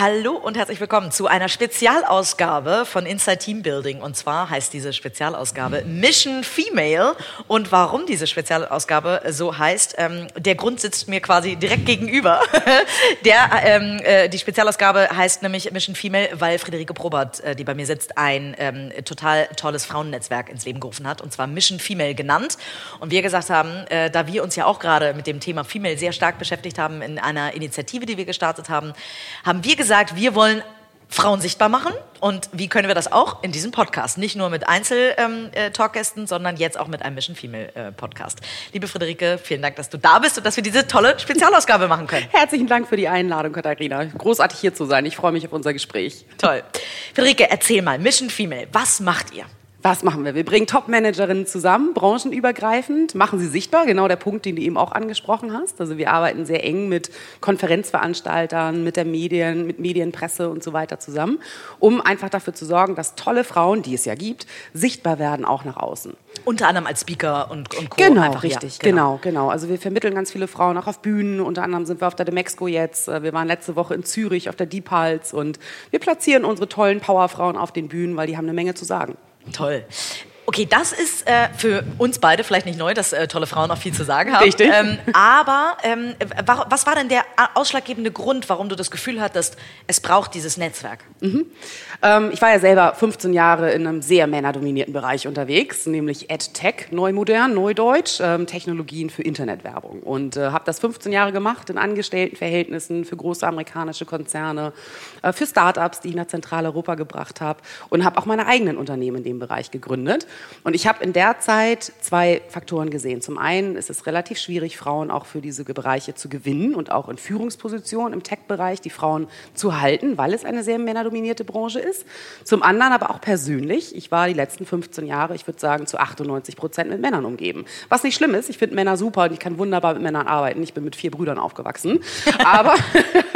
Hallo und herzlich willkommen zu einer Spezialausgabe von Inside Team Building. Und zwar heißt diese Spezialausgabe Mission Female. Und warum diese Spezialausgabe so heißt, ähm, der Grund sitzt mir quasi direkt gegenüber. der, ähm, äh, die Spezialausgabe heißt nämlich Mission Female, weil Friederike Probert, äh, die bei mir sitzt, ein ähm, total tolles Frauennetzwerk ins Leben gerufen hat. Und zwar Mission Female genannt. Und wir gesagt haben, äh, da wir uns ja auch gerade mit dem Thema Female sehr stark beschäftigt haben in einer Initiative, die wir gestartet haben, haben wir gesagt, gesagt, wir wollen Frauen sichtbar machen. Und wie können wir das auch in diesem Podcast? Nicht nur mit Einzel-Talkgästen, ähm, äh, sondern jetzt auch mit einem Mission Female äh, Podcast. Liebe Friederike, vielen Dank, dass du da bist und dass wir diese tolle Spezialausgabe machen können. Herzlichen Dank für die Einladung, Katharina. Großartig hier zu sein. Ich freue mich auf unser Gespräch. Toll. Friederike, erzähl mal, Mission Female, was macht ihr? Was machen wir? Wir bringen Top-Managerinnen zusammen, branchenübergreifend, machen sie sichtbar, genau der Punkt, den du eben auch angesprochen hast. Also wir arbeiten sehr eng mit Konferenzveranstaltern, mit der Medien, mit Medienpresse und so weiter zusammen, um einfach dafür zu sorgen, dass tolle Frauen, die es ja gibt, sichtbar werden, auch nach außen. Unter anderem als Speaker und, und Co. Genau, einfach, richtig, ja, genau. genau, genau. Also wir vermitteln ganz viele Frauen auch auf Bühnen. Unter anderem sind wir auf der Demexco jetzt. Äh, wir waren letzte Woche in Zürich auf der Deep Pulse und wir platzieren unsere tollen Powerfrauen auf den Bühnen, weil die haben eine Menge zu sagen. Toll. Okay, das ist äh, für uns beide vielleicht nicht neu, dass äh, tolle Frauen auch viel zu sagen haben. Richtig. Ähm, aber ähm, was war denn der ausschlaggebende Grund, warum du das Gefühl hattest, es braucht dieses Netzwerk? Mhm. Ähm, ich war ja selber 15 Jahre in einem sehr männerdominierten Bereich unterwegs, nämlich EdTech, neu modern, neudeutsch, ähm, Technologien für Internetwerbung. Und äh, habe das 15 Jahre gemacht in Angestelltenverhältnissen für große amerikanische Konzerne, für Startups, die ich nach Zentraleuropa gebracht habe und habe auch meine eigenen Unternehmen in dem Bereich gegründet. Und ich habe in der Zeit zwei Faktoren gesehen. Zum einen ist es relativ schwierig, Frauen auch für diese Bereiche zu gewinnen und auch in Führungspositionen im Tech-Bereich die Frauen zu halten, weil es eine sehr männerdominierte Branche ist. Zum anderen aber auch persönlich. Ich war die letzten 15 Jahre, ich würde sagen, zu 98 Prozent mit Männern umgeben. Was nicht schlimm ist, ich finde Männer super und ich kann wunderbar mit Männern arbeiten. Ich bin mit vier Brüdern aufgewachsen. Aber,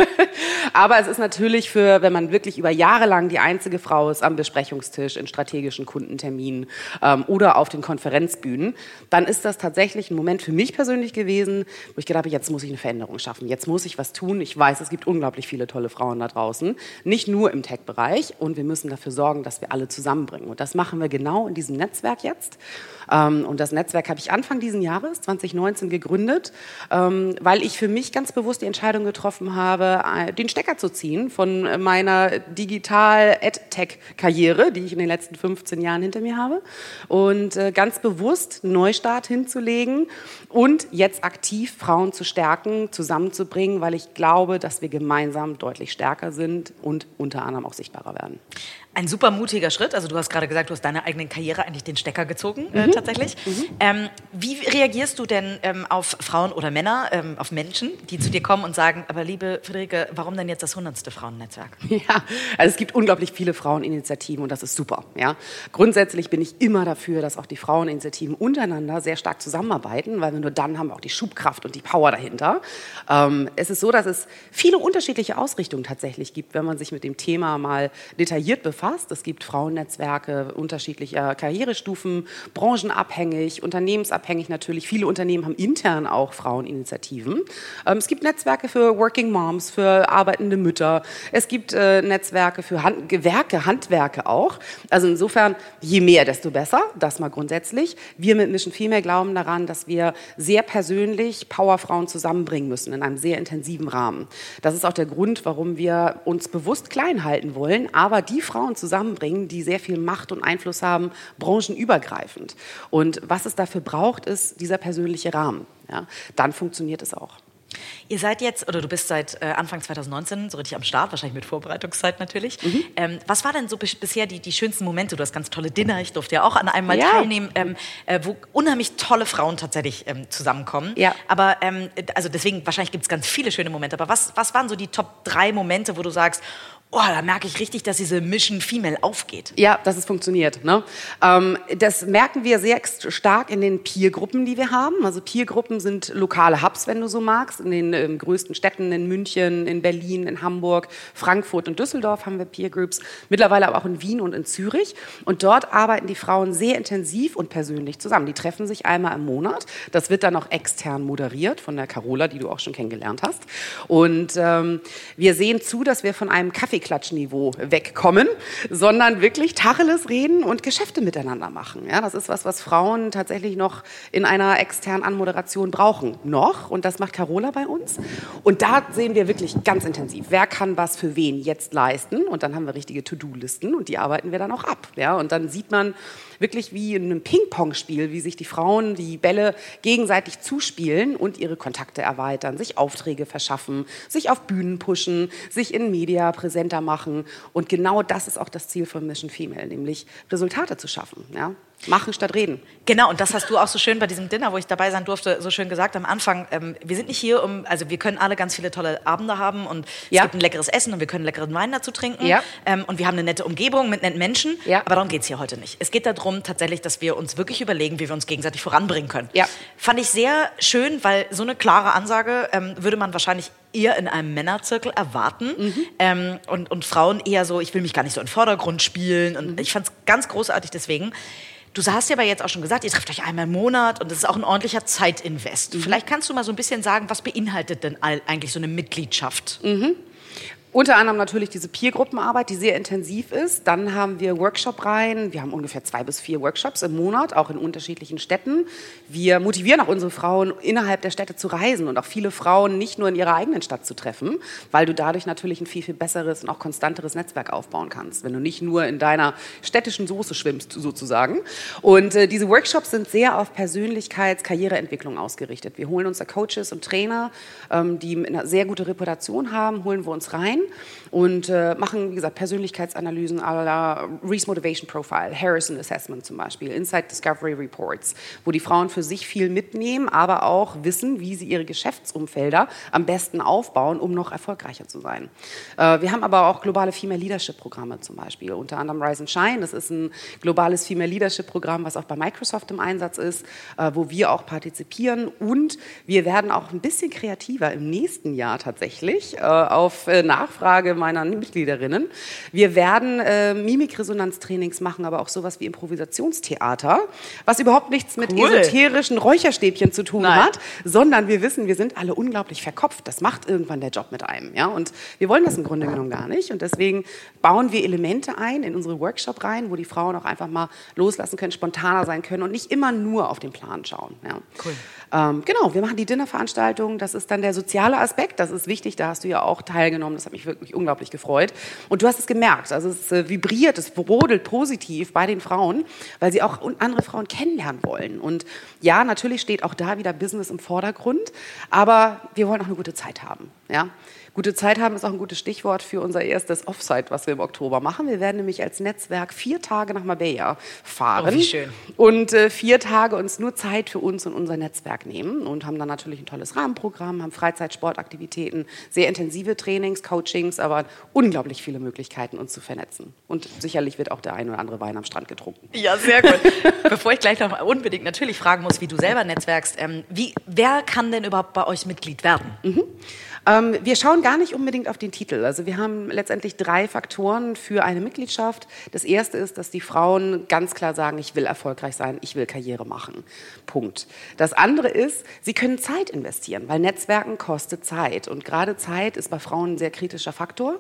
aber es ist natürlich für, wenn man wirklich über Jahre lang die einzige Frau ist am Besprechungstisch, in strategischen Kundenterminen, ähm, oder auf den Konferenzbühnen, dann ist das tatsächlich ein Moment für mich persönlich gewesen, wo ich gedacht habe, jetzt muss ich eine Veränderung schaffen, jetzt muss ich was tun. Ich weiß, es gibt unglaublich viele tolle Frauen da draußen, nicht nur im Tech-Bereich und wir müssen dafür sorgen, dass wir alle zusammenbringen. Und das machen wir genau in diesem Netzwerk jetzt. Ähm, und das Netzwerk habe ich Anfang dieses Jahres, 2019, gegründet, ähm, weil ich für mich ganz bewusst die Entscheidung getroffen habe, äh, den Stecker zu ziehen von meiner Digital-Ed-Tech-Karriere, die ich in den letzten 15 Jahren hinter mir habe. Und äh, ganz bewusst Neustart hinzulegen und jetzt aktiv Frauen zu stärken, zusammenzubringen, weil ich glaube, dass wir gemeinsam deutlich stärker sind und unter anderem auch sichtbarer werden. Ein super mutiger Schritt. Also du hast gerade gesagt, du hast deiner eigenen Karriere eigentlich den Stecker gezogen, äh, mhm. äh, tatsächlich. Mhm. Ähm, wie reagierst du denn ähm, auf Frauen oder Männer, ähm, auf Menschen, die zu dir kommen und sagen, aber liebe Friederike, warum denn jetzt das hundertste Frauennetzwerk? Ja, also es gibt unglaublich viele Fraueninitiativen und das ist super. Ja. Grundsätzlich bin ich immer dafür, dass auch die Fraueninitiativen untereinander sehr stark zusammenarbeiten, weil wir nur dann haben wir auch die Schubkraft und die Power dahinter. Ähm, es ist so, dass es viele unterschiedliche Ausrichtungen tatsächlich gibt, wenn man sich mit dem Thema mal detailliert befasst umfasst. Es gibt Frauennetzwerke unterschiedlicher Karrierestufen, branchenabhängig, unternehmensabhängig natürlich. Viele Unternehmen haben intern auch Fraueninitiativen. Ähm, es gibt Netzwerke für Working Moms, für arbeitende Mütter. Es gibt äh, Netzwerke für Hand Gewerke, Handwerke auch. Also insofern, je mehr, desto besser. Das mal grundsätzlich. Wir mit Mission Female glauben daran, dass wir sehr persönlich Powerfrauen zusammenbringen müssen in einem sehr intensiven Rahmen. Das ist auch der Grund, warum wir uns bewusst klein halten wollen. Aber die Frauen Frauen zusammenbringen, die sehr viel Macht und Einfluss haben, branchenübergreifend. Und was es dafür braucht, ist dieser persönliche Rahmen. Ja, dann funktioniert es auch. Ihr seid jetzt, oder du bist seit äh, Anfang 2019 so richtig am Start, wahrscheinlich mit Vorbereitungszeit natürlich. Mhm. Ähm, was war denn so bis, bisher die, die schönsten Momente? Du hast ganz tolle Dinner, ich durfte ja auch an einem mal Ja. teilnehmen, ähm, äh, wo unheimlich tolle Frauen tatsächlich ähm, zusammenkommen. Ja. Aber, ähm, also deswegen, wahrscheinlich gibt es ganz viele schöne Momente. Aber was, was waren so die Top drei Momente, wo du sagst, oh, da merke ich richtig, dass diese Mission Female aufgeht? Ja, dass es funktioniert. Ne? Ähm, das merken wir sehr stark in den Peer-Gruppen, die wir haben. Also Peer-Gruppen sind lokale Hubs, wenn du so magst. In den ähm, größten Städten, in München, in Berlin, in Hamburg, Frankfurt und Düsseldorf haben wir Peer-Groups. Mittlerweile aber auch in Wien und in Zürich. Und dort arbeiten die Frauen sehr intensiv und persönlich zusammen. Die treffen sich einmal im Monat. Das wird dann auch extern moderiert von der Carola, die du auch schon kennengelernt hast. Und ähm, wir sehen zu, dass wir von einem Kaffeeklatschniveau wegkommen, sondern wirklich Tacheles reden und Geschäfte miteinander machen. Ja, das ist was, was Frauen tatsächlich noch in einer externen Anmoderation brauchen. Noch. Und das macht Carola bei uns. Und da sehen wir wirklich ganz intensiv, wer kann was für wen jetzt leisten. Und dann haben wir richtige To-Do-Listen und die arbeiten wir dann auch ab. Ja, und dann sieht man wirklich wie in einem Ping-Pong-Spiel, wie sich die Frauen die Bälle gegenseitig zuspielen und ihre Kontakte erweitern, sich Aufträge verschaffen, sich auf Bühnen pushen, sich in Media präsenter machen. Und genau das ist auch das Ziel von Mission Female, nämlich Resultate zu schaffen. Ja? Machen statt reden. Genau, und das hast du auch so schön bei diesem Dinner, wo ich dabei sein durfte, so schön gesagt am Anfang. Ähm, wir sind nicht hier, um, also wir können alle ganz viele tolle Abende haben und Ja. es gibt ein leckeres Essen und wir können leckeren Wein dazu trinken. Ja. Ähm, und wir haben eine nette Umgebung mit netten Menschen. Ja. Aber darum geht es hier heute nicht. Es geht darum tatsächlich, dass wir uns wirklich überlegen, wie wir uns gegenseitig voranbringen können. Ja. Fand ich sehr schön, weil so eine klare Ansage ähm, würde man wahrscheinlich eher in einem Männerzirkel erwarten Mhm. ähm, und, und Frauen eher so, ich will mich gar nicht so in den Vordergrund spielen und Mhm. ich fand es ganz großartig deswegen. Du hast ja aber jetzt auch schon gesagt, ihr trefft euch einmal im Monat und das ist auch ein ordentlicher Zeitinvest. Mhm. Vielleicht kannst du mal so ein bisschen sagen, was beinhaltet denn eigentlich so eine Mitgliedschaft? Unter anderem natürlich diese Peer-Gruppenarbeit, die sehr intensiv ist. Dann haben wir Workshop-Reihen. Wir haben ungefähr zwei bis vier Workshops im Monat, auch in unterschiedlichen Städten. Wir motivieren auch unsere Frauen, innerhalb der Städte zu reisen und auch viele Frauen nicht nur in ihrer eigenen Stadt zu treffen, weil du dadurch natürlich ein viel, viel besseres und auch konstanteres Netzwerk aufbauen kannst, wenn du nicht nur in deiner städtischen Soße schwimmst, sozusagen. Und äh, diese Workshops sind sehr auf Persönlichkeits-, Karriereentwicklung ausgerichtet. Wir holen uns da Coaches und Trainer, ähm, die eine sehr gute Reputation haben, holen wir uns rein und äh, machen, wie gesagt, Persönlichkeitsanalysen la Reese Motivation Profile, Harrison Assessment zum Beispiel, Insight Discovery Reports, wo die Frauen für sich viel mitnehmen, aber auch wissen, wie sie ihre Geschäftsumfelder am besten aufbauen, um noch erfolgreicher zu sein. Äh, wir haben aber auch globale Female Leadership Programme zum Beispiel, unter anderem Rise and Shine. Das ist ein globales Female Leadership Programm, was auch bei Microsoft im Einsatz ist, äh, wo wir auch partizipieren und wir werden auch ein bisschen kreativer im nächsten Jahr tatsächlich äh, auf äh, Nachfrage meiner Mitgliederinnen. Wir werden äh, Mimikresonanztrainings machen, aber auch sowas wie Improvisationstheater, was überhaupt nichts mit Cool. esoterischen Räucherstäbchen zu tun Nein. hat, sondern wir wissen, wir sind alle unglaublich verkopft. Das macht irgendwann der Job mit einem. Ja? Und wir wollen das im Grunde genommen gar nicht. Und deswegen bauen wir Elemente ein in unsere Workshop rein, wo die Frauen auch einfach mal loslassen können, spontaner sein können und nicht immer nur auf den Plan schauen. Ja? Cool. Ähm, genau, wir machen die Dinnerveranstaltung. Das ist dann der soziale Aspekt. Das ist wichtig. Da hast du ja auch teilgenommen. Das hat mich wirklich unglaublich gefreut. Und du hast es gemerkt. Also es äh, vibriert, es brodelt positiv bei den Frauen, weil sie auch andere Frauen kennenlernen wollen. Und ja, natürlich steht auch da wieder Business im Vordergrund. Aber wir wollen auch eine gute Zeit haben. Ja? Gute Zeit haben ist auch ein gutes Stichwort für unser erstes Offsite, was wir im Oktober machen. Wir werden nämlich als Netzwerk vier Tage nach Marbella fahren Oh, wie schön. und äh, vier Tage uns nur Zeit für uns und unser Netzwerk nehmen und haben dann natürlich ein tolles Rahmenprogramm, haben Freizeitsportaktivitäten, sehr intensive Trainings, Coachings, aber unglaublich viele Möglichkeiten, uns zu vernetzen. Und sicherlich wird auch der ein oder andere Wein am Strand getrunken. Ja, sehr gut. Bevor ich gleich noch unbedingt natürlich fragen muss, wie du selber netzwerkst, ähm, wie, wer kann denn überhaupt bei euch Mitglied werden? Ähm, wir schauen gar nicht unbedingt auf den Titel. Also wir haben letztendlich drei Faktoren für eine Mitgliedschaft. Das erste ist, dass die Frauen ganz klar sagen, ich will erfolgreich sein, ich will Karriere machen. Punkt. Das andere ist, sie können Zeit investieren, weil Netzwerken kostet Zeit. Und gerade Zeit ist bei Frauen ein sehr kritischer Faktor,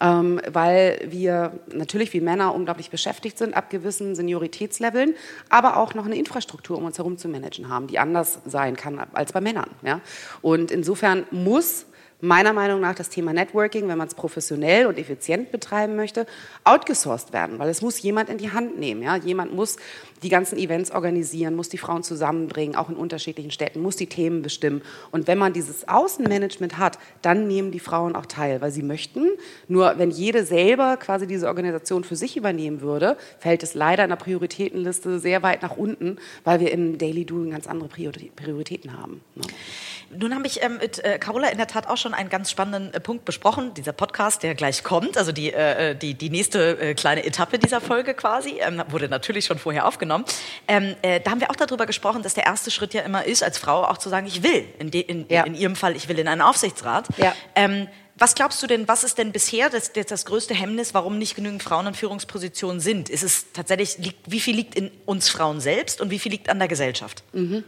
ähm, weil wir natürlich wie Männer unglaublich beschäftigt sind ab gewissen Senioritätsleveln, aber auch noch eine Infrastruktur um uns herum zu managen haben, die anders sein kann als bei Männern. Ja? Und insofern muss meiner Meinung nach das Thema Networking, wenn man es professionell und effizient betreiben möchte, outgesourced werden, weil es muss jemand in die Hand nehmen. Ja? Jemand muss die ganzen Events organisieren, muss die Frauen zusammenbringen, auch in unterschiedlichen Städten, muss die Themen bestimmen. Und wenn man dieses Außenmanagement hat, dann nehmen die Frauen auch teil, weil sie möchten. Nur wenn jede selber quasi diese Organisation für sich übernehmen würde, fällt es leider in der Prioritätenliste sehr weit nach unten, weil wir im Daily Doing ganz andere Prioritäten haben. Ne? Nun habe ich ähm, mit äh, Carola in der Tat auch schon einen ganz spannenden äh, Punkt besprochen. Dieser Podcast, der gleich kommt, also die, äh, die, die nächste äh, kleine Etappe dieser Folge quasi, ähm, wurde natürlich schon vorher aufgenommen. Ähm, äh, da haben wir auch darüber gesprochen, dass der erste Schritt ja immer ist, als Frau auch zu sagen, ich will. In, de, in, ja. in Ihrem Fall, ich will in einen Aufsichtsrat. Ja. Ähm, was glaubst du denn, was ist denn bisher das, das, größte Hemmnis, warum nicht genügend Frauen in Führungspositionen sind? Ist es tatsächlich, liegt, wie viel liegt in uns Frauen selbst und wie viel liegt an der Gesellschaft? Mhm.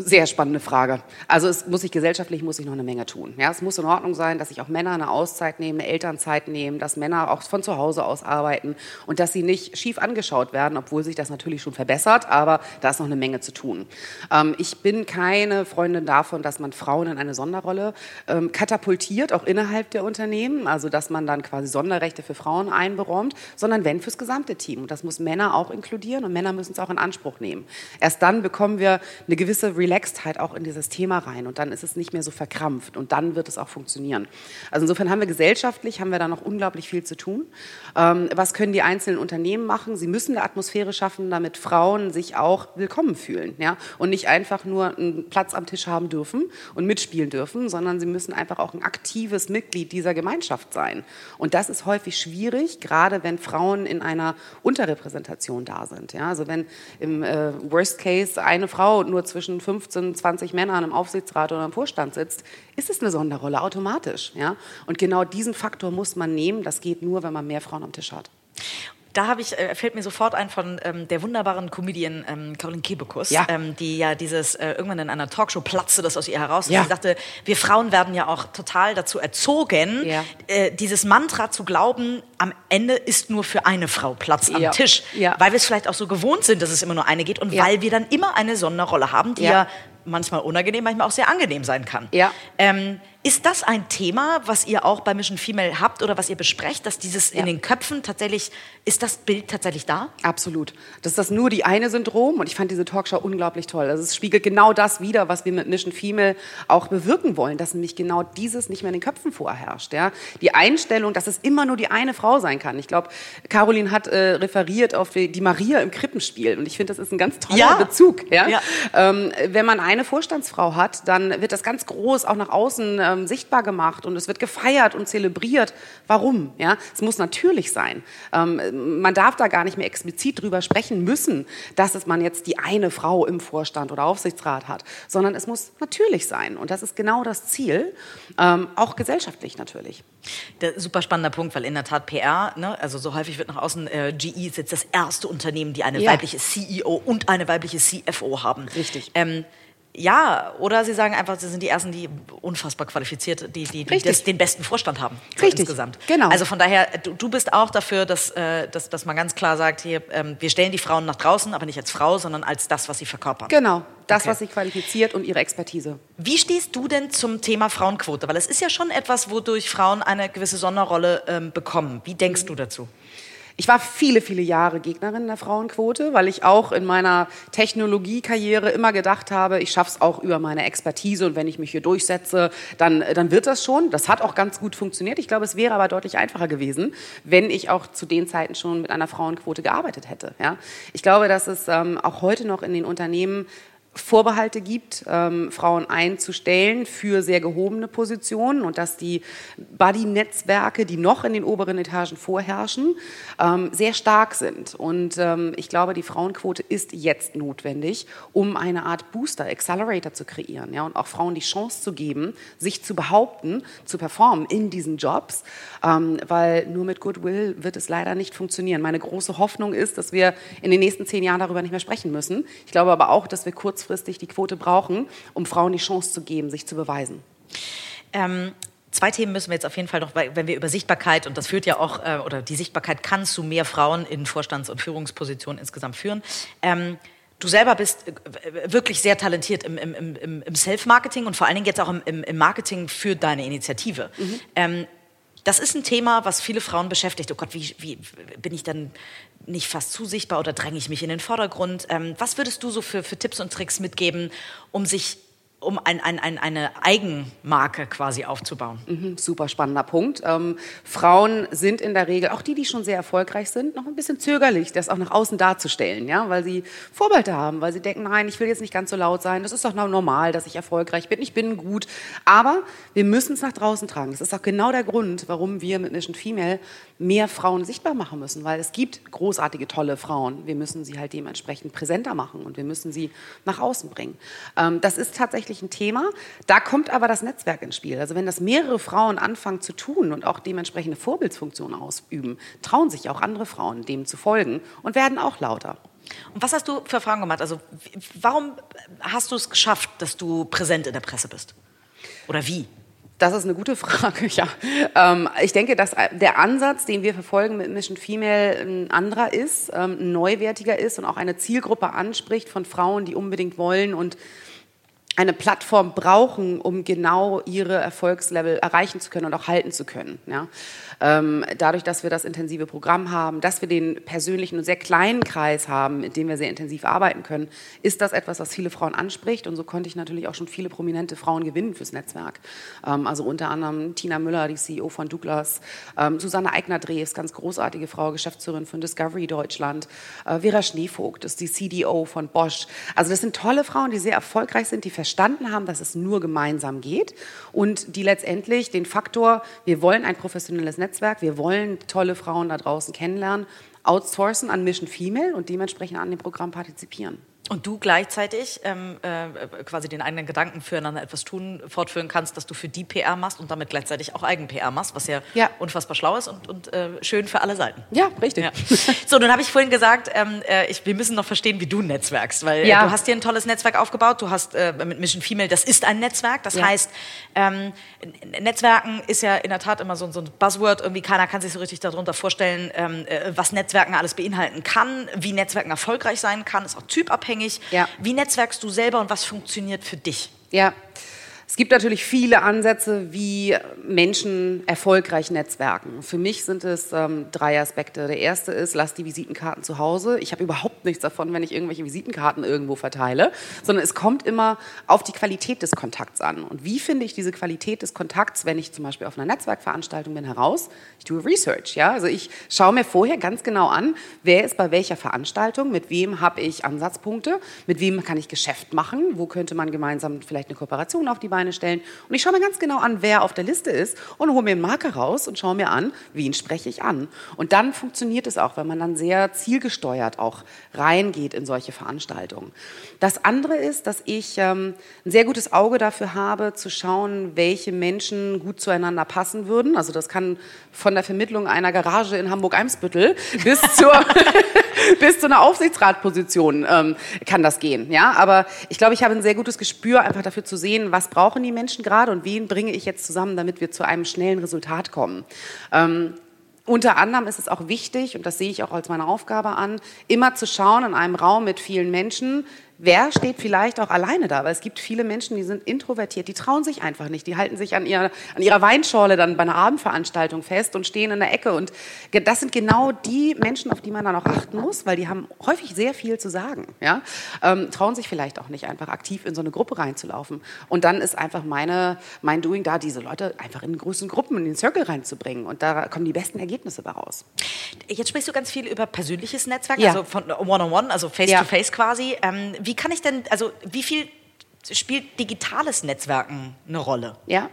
Sehr spannende Frage. Also es muss sich gesellschaftlich muss ich noch eine Menge tun. Ja, es muss in Ordnung sein, dass sich auch Männer eine Auszeit nehmen, eine Elternzeit nehmen, dass Männer auch von zu Hause aus arbeiten und dass sie nicht schief angeschaut werden, obwohl sich das natürlich schon verbessert, aber da ist noch eine Menge zu tun. Ähm, ich bin keine Freundin davon, dass man Frauen in eine Sonderrolle ähm, katapultiert, auch innerhalb der Unternehmen, also dass man dann quasi Sonderrechte für Frauen einberäumt, sondern wenn fürs gesamte Team. Und das muss Männer auch inkludieren und Männer müssen es auch in Anspruch nehmen. Erst dann bekommen wir eine gewisse Relaxedheit auch in dieses Thema rein und dann ist es nicht mehr so verkrampft und dann wird es auch funktionieren. Also insofern haben wir gesellschaftlich, haben wir da noch unglaublich viel zu tun. Ähm, was können die einzelnen Unternehmen machen? Sie müssen eine Atmosphäre schaffen, damit Frauen sich auch willkommen fühlen ja? und nicht einfach nur einen Platz am Tisch haben dürfen und mitspielen dürfen, sondern sie müssen einfach auch ein aktives Mitglied dieser Gemeinschaft sein. Und das ist häufig schwierig, gerade wenn Frauen in einer Unterrepräsentation da sind. Ja? Also wenn im äh, Worst Case eine Frau nur zwischen fünf 15, 20 Männern im Aufsichtsrat oder im Vorstand sitzt, ist es eine Sonderrolle automatisch. Ja? Und genau diesen Faktor muss man nehmen. Das geht nur, wenn man mehr Frauen am Tisch hat da habe ich, äh, fällt mir sofort ein von ähm, der wunderbaren Comedian ähm, Caroline Kebekus, ja. Ähm, die ja dieses, äh, irgendwann in einer Talkshow platzte das aus ihr heraus. Ja. Und sie sagte, wir Frauen werden ja auch total dazu erzogen, ja. äh, dieses Mantra zu glauben, am Ende ist nur für eine Frau Platz am Tisch. Weil wir es vielleicht auch so gewohnt sind, dass es immer nur eine geht und weil wir dann immer eine Sonderrolle haben, die ja, manchmal unangenehm, manchmal auch sehr angenehm sein kann. Ja. Ähm, ist das ein Thema, was ihr auch bei Mission Female habt oder was ihr besprecht, dass dieses ja. in den Köpfen tatsächlich, ist das Bild tatsächlich da? Absolut. Das ist das nur die eine Syndrom und ich fand diese Talkshow unglaublich toll. Also es spiegelt genau das wider, was wir mit Mission Female auch bewirken wollen, dass nämlich genau dieses nicht mehr in den Köpfen vorherrscht. Ja? Die Einstellung, dass es immer nur die eine Frau sein kann. Ich glaube, Caroline hat äh, referiert auf die, die, Maria im Krippenspiel und ich finde, das ist ein ganz toller ja. Bezug. Ja? ja. Ähm, wenn man eine Vorstandsfrau hat, dann wird das ganz groß auch nach außen äh, ähm, sichtbar gemacht und es wird gefeiert und zelebriert. Warum? Ja, es muss natürlich sein. Ähm, man darf da gar nicht mehr explizit drüber sprechen müssen, dass es man jetzt die eine Frau im Vorstand oder Aufsichtsrat hat, sondern es muss natürlich sein. Und das ist genau das Ziel, ähm, auch gesellschaftlich natürlich. Der, super spannender Punkt, weil in der Tat PR, ne, also so häufig wird nach außen, äh, GE ist jetzt das erste Unternehmen, die eine ja. weibliche CEO und eine weibliche CFO haben. Richtig. Ähm, ja, oder sie sagen einfach, sie sind die Ersten, die unfassbar qualifiziert, die, die, die das, den besten Vorstand haben. So Richtig, insgesamt. genau. Also von daher, du, du bist auch dafür, dass, äh, dass, dass man ganz klar sagt, hier, ähm, wir stellen die Frauen nach draußen, aber nicht als Frau, sondern als das, was sie verkörpern. Genau, das, okay. was sie qualifiziert und ihre Expertise. Wie stehst du denn zum Thema Frauenquote? Weil es ist ja schon etwas, wodurch Frauen eine gewisse Sonderrolle ähm, bekommen. Wie denkst mhm. du dazu? Ich war viele, viele Jahre Gegnerin der Frauenquote, weil ich auch in meiner Technologiekarriere immer gedacht habe, ich schaffe es auch über meine Expertise und wenn ich mich hier durchsetze, dann, dann wird das schon. Das hat auch ganz gut funktioniert. Ich glaube, es wäre aber deutlich einfacher gewesen, wenn ich auch zu den Zeiten schon mit einer Frauenquote gearbeitet hätte. Ja? Ich glaube, dass es ähm, auch heute noch in den Unternehmen Vorbehalte gibt, ähm, Frauen einzustellen für sehr gehobene Positionen und dass die Buddy-Netzwerke, die noch in den oberen Etagen vorherrschen, ähm, sehr stark sind. Und ähm, ich glaube, die Frauenquote ist jetzt notwendig, um eine Art Booster, Accelerator zu kreieren ja, und auch Frauen die Chance zu geben, sich zu behaupten, zu performen in diesen Jobs, ähm, weil nur mit Goodwill wird es leider nicht funktionieren. Meine große Hoffnung ist, dass wir in den nächsten zehn Jahren darüber nicht mehr sprechen müssen. Ich glaube aber auch, dass wir kurz kurzfristig die Quote brauchen, um Frauen die Chance zu geben, sich zu beweisen. Ähm, Zwei Themen müssen wir jetzt auf jeden Fall noch, wenn wir über Sichtbarkeit, und das führt ja auch, äh, oder die Sichtbarkeit kann zu mehr Frauen in Vorstands- und Führungspositionen insgesamt führen. Ähm, du selber bist äh, wirklich sehr talentiert im, im, im, im Self-Marketing und vor allen Dingen jetzt auch im, im Marketing für deine Initiative. Mhm. Ähm, Das ist ein Thema, was viele Frauen beschäftigt. Oh Gott, wie, wie bin ich dann nicht fast zu sichtbar oder dränge ich mich in den Vordergrund? Ähm, was würdest du so für, für Tipps und Tricks mitgeben, um sich um ein, ein, ein, eine Eigenmarke quasi aufzubauen. Mhm, super spannender Punkt. Ähm, Frauen sind in der Regel, auch die, die schon sehr erfolgreich sind, noch ein bisschen zögerlich, das auch nach außen darzustellen, ja, weil sie Vorbehalte haben, weil sie denken, nein, ich will jetzt nicht ganz so laut sein, das ist doch normal, dass ich erfolgreich bin, ich bin gut. Aber wir müssen es nach draußen tragen. Das ist auch genau der Grund, warum wir mit Mission Female mehr Frauen sichtbar machen müssen, weil es gibt großartige, tolle Frauen. Wir müssen sie halt dementsprechend präsenter machen und wir müssen sie nach außen bringen. Ähm, das ist tatsächlich tatsächlich ein Thema. Da kommt aber das Netzwerk ins Spiel. Also wenn das mehrere Frauen anfangen zu tun und auch dementsprechende Vorbildsfunktionen ausüben, trauen sich auch andere Frauen dem zu folgen und werden auch lauter. Und was hast du für Fragen gemacht? Also warum hast du es geschafft, dass du präsent in der Presse bist? Oder wie? Das ist eine gute Frage, ja. Ähm, ich denke, dass der Ansatz, den wir verfolgen mit Mission Female, ein anderer ist, ähm, ein neuwertiger ist und auch eine Zielgruppe anspricht von Frauen, die unbedingt wollen und eine Plattform brauchen, um genau ihre Erfolgslevel erreichen zu können und auch halten zu können. Ja. Ähm, dadurch, dass wir das intensive Programm haben, dass wir den persönlichen und sehr kleinen Kreis haben, mit dem wir sehr intensiv arbeiten können, ist das etwas, was viele Frauen anspricht. Und so konnte ich natürlich auch schon viele prominente Frauen gewinnen fürs Netzwerk. Ähm, also unter anderem Tina Müller, die CEO von Douglas, ähm, Susanne Eigner-Drews, ganz großartige Frau, Geschäftsführerin von Discovery Deutschland, äh, Vera Schneevogt ist die CDO von Bosch. Also das sind tolle Frauen, die sehr erfolgreich sind, die verstanden haben, dass es nur gemeinsam geht und die letztendlich den Faktor, wir wollen ein professionelles Netzwerk, Netzwerk. Wir wollen tolle Frauen da draußen kennenlernen, outsourcen an Mission Female und dementsprechend an dem Programm partizipieren. Und du gleichzeitig ähm, äh, quasi den eigenen Gedanken füreinander etwas tun, fortführen kannst, dass du für die PR machst und damit gleichzeitig auch Eigen-PR machst, was ja, ja, unfassbar schlau ist und, und äh, schön für alle Seiten. Ja, richtig. Ja. So, nun habe ich vorhin gesagt, ähm, äh, ich, wir müssen noch verstehen, wie du netzwerkst, weil äh, ja. du hast dir ein tolles Netzwerk aufgebaut, du hast äh, mit Mission Female, das ist ein Netzwerk, das heißt, ähm, Netzwerken ist ja in der Tat immer so, so, ein Buzzword, irgendwie keiner kann sich so richtig darunter vorstellen, ähm, äh, was Netzwerken alles beinhalten kann, wie Netzwerken erfolgreich sein kann, ist auch typabhängig unabhängig. Ja. Wie netzwerkst du selber und was funktioniert für dich? Ja, es gibt natürlich viele Ansätze, wie Menschen erfolgreich netzwerken. Für mich sind es ähm, drei Aspekte. Der erste ist, lass die Visitenkarten zu Hause. Ich habe überhaupt nichts davon, wenn ich irgendwelche Visitenkarten irgendwo verteile, sondern es kommt immer auf die Qualität des Kontakts an. Und wie finde ich diese Qualität des Kontakts, wenn ich zum Beispiel auf einer Netzwerkveranstaltung bin, heraus? Ich tue Research. Ja? Also ich schaue mir vorher ganz genau an, wer ist bei welcher Veranstaltung, mit wem habe ich Ansatzpunkte, mit wem kann ich Geschäft machen, wo könnte man gemeinsam vielleicht eine Kooperation auf die Beine Beine stellen. Und ich schaue mir ganz genau an, wer auf der Liste ist und hole mir einen Marker raus und schaue mir an, wen spreche ich an. Und dann funktioniert es auch, wenn man dann sehr zielgesteuert auch reingeht in solche Veranstaltungen. Das andere ist, dass ich ähm, ein sehr gutes Auge dafür habe, zu schauen, welche Menschen gut zueinander passen würden. Also das kann von der Vermittlung einer Garage in Hamburg-Eimsbüttel bis zur bis zu einer Aufsichtsratposition ähm, kann das gehen. Ja, aber ich glaube, ich habe ein sehr gutes Gespür einfach dafür zu sehen, was brauchen die Menschen gerade und wen bringe ich jetzt zusammen, damit wir zu einem schnellen Resultat kommen. Ähm, unter anderem ist es auch wichtig, und das sehe ich auch als meine Aufgabe an, immer zu schauen in einem Raum mit vielen Menschen, wer steht vielleicht auch alleine da? Weil es gibt viele Menschen, die sind introvertiert, die trauen sich einfach nicht. Die halten sich an ihrer, an ihrer Weinschorle dann bei einer Abendveranstaltung fest und stehen in der Ecke. Und das sind genau die Menschen, auf die man dann auch achten muss, weil die haben häufig sehr viel zu sagen. Ja? Ähm, trauen sich vielleicht auch nicht einfach aktiv in so eine Gruppe reinzulaufen. Und dann ist einfach meine, mein Doing da, diese Leute einfach in großen Gruppen in den Circle reinzubringen. Und da kommen die besten Ergebnisse daraus. Jetzt sprichst du ganz viel über persönliches Netzwerk, ja. also von One-on-One, -on -one, also Face-to-Face ja. -face quasi. Ähm, wie kann ich denn, also wie viel spielt digitales Netzwerken eine Rolle? Ja.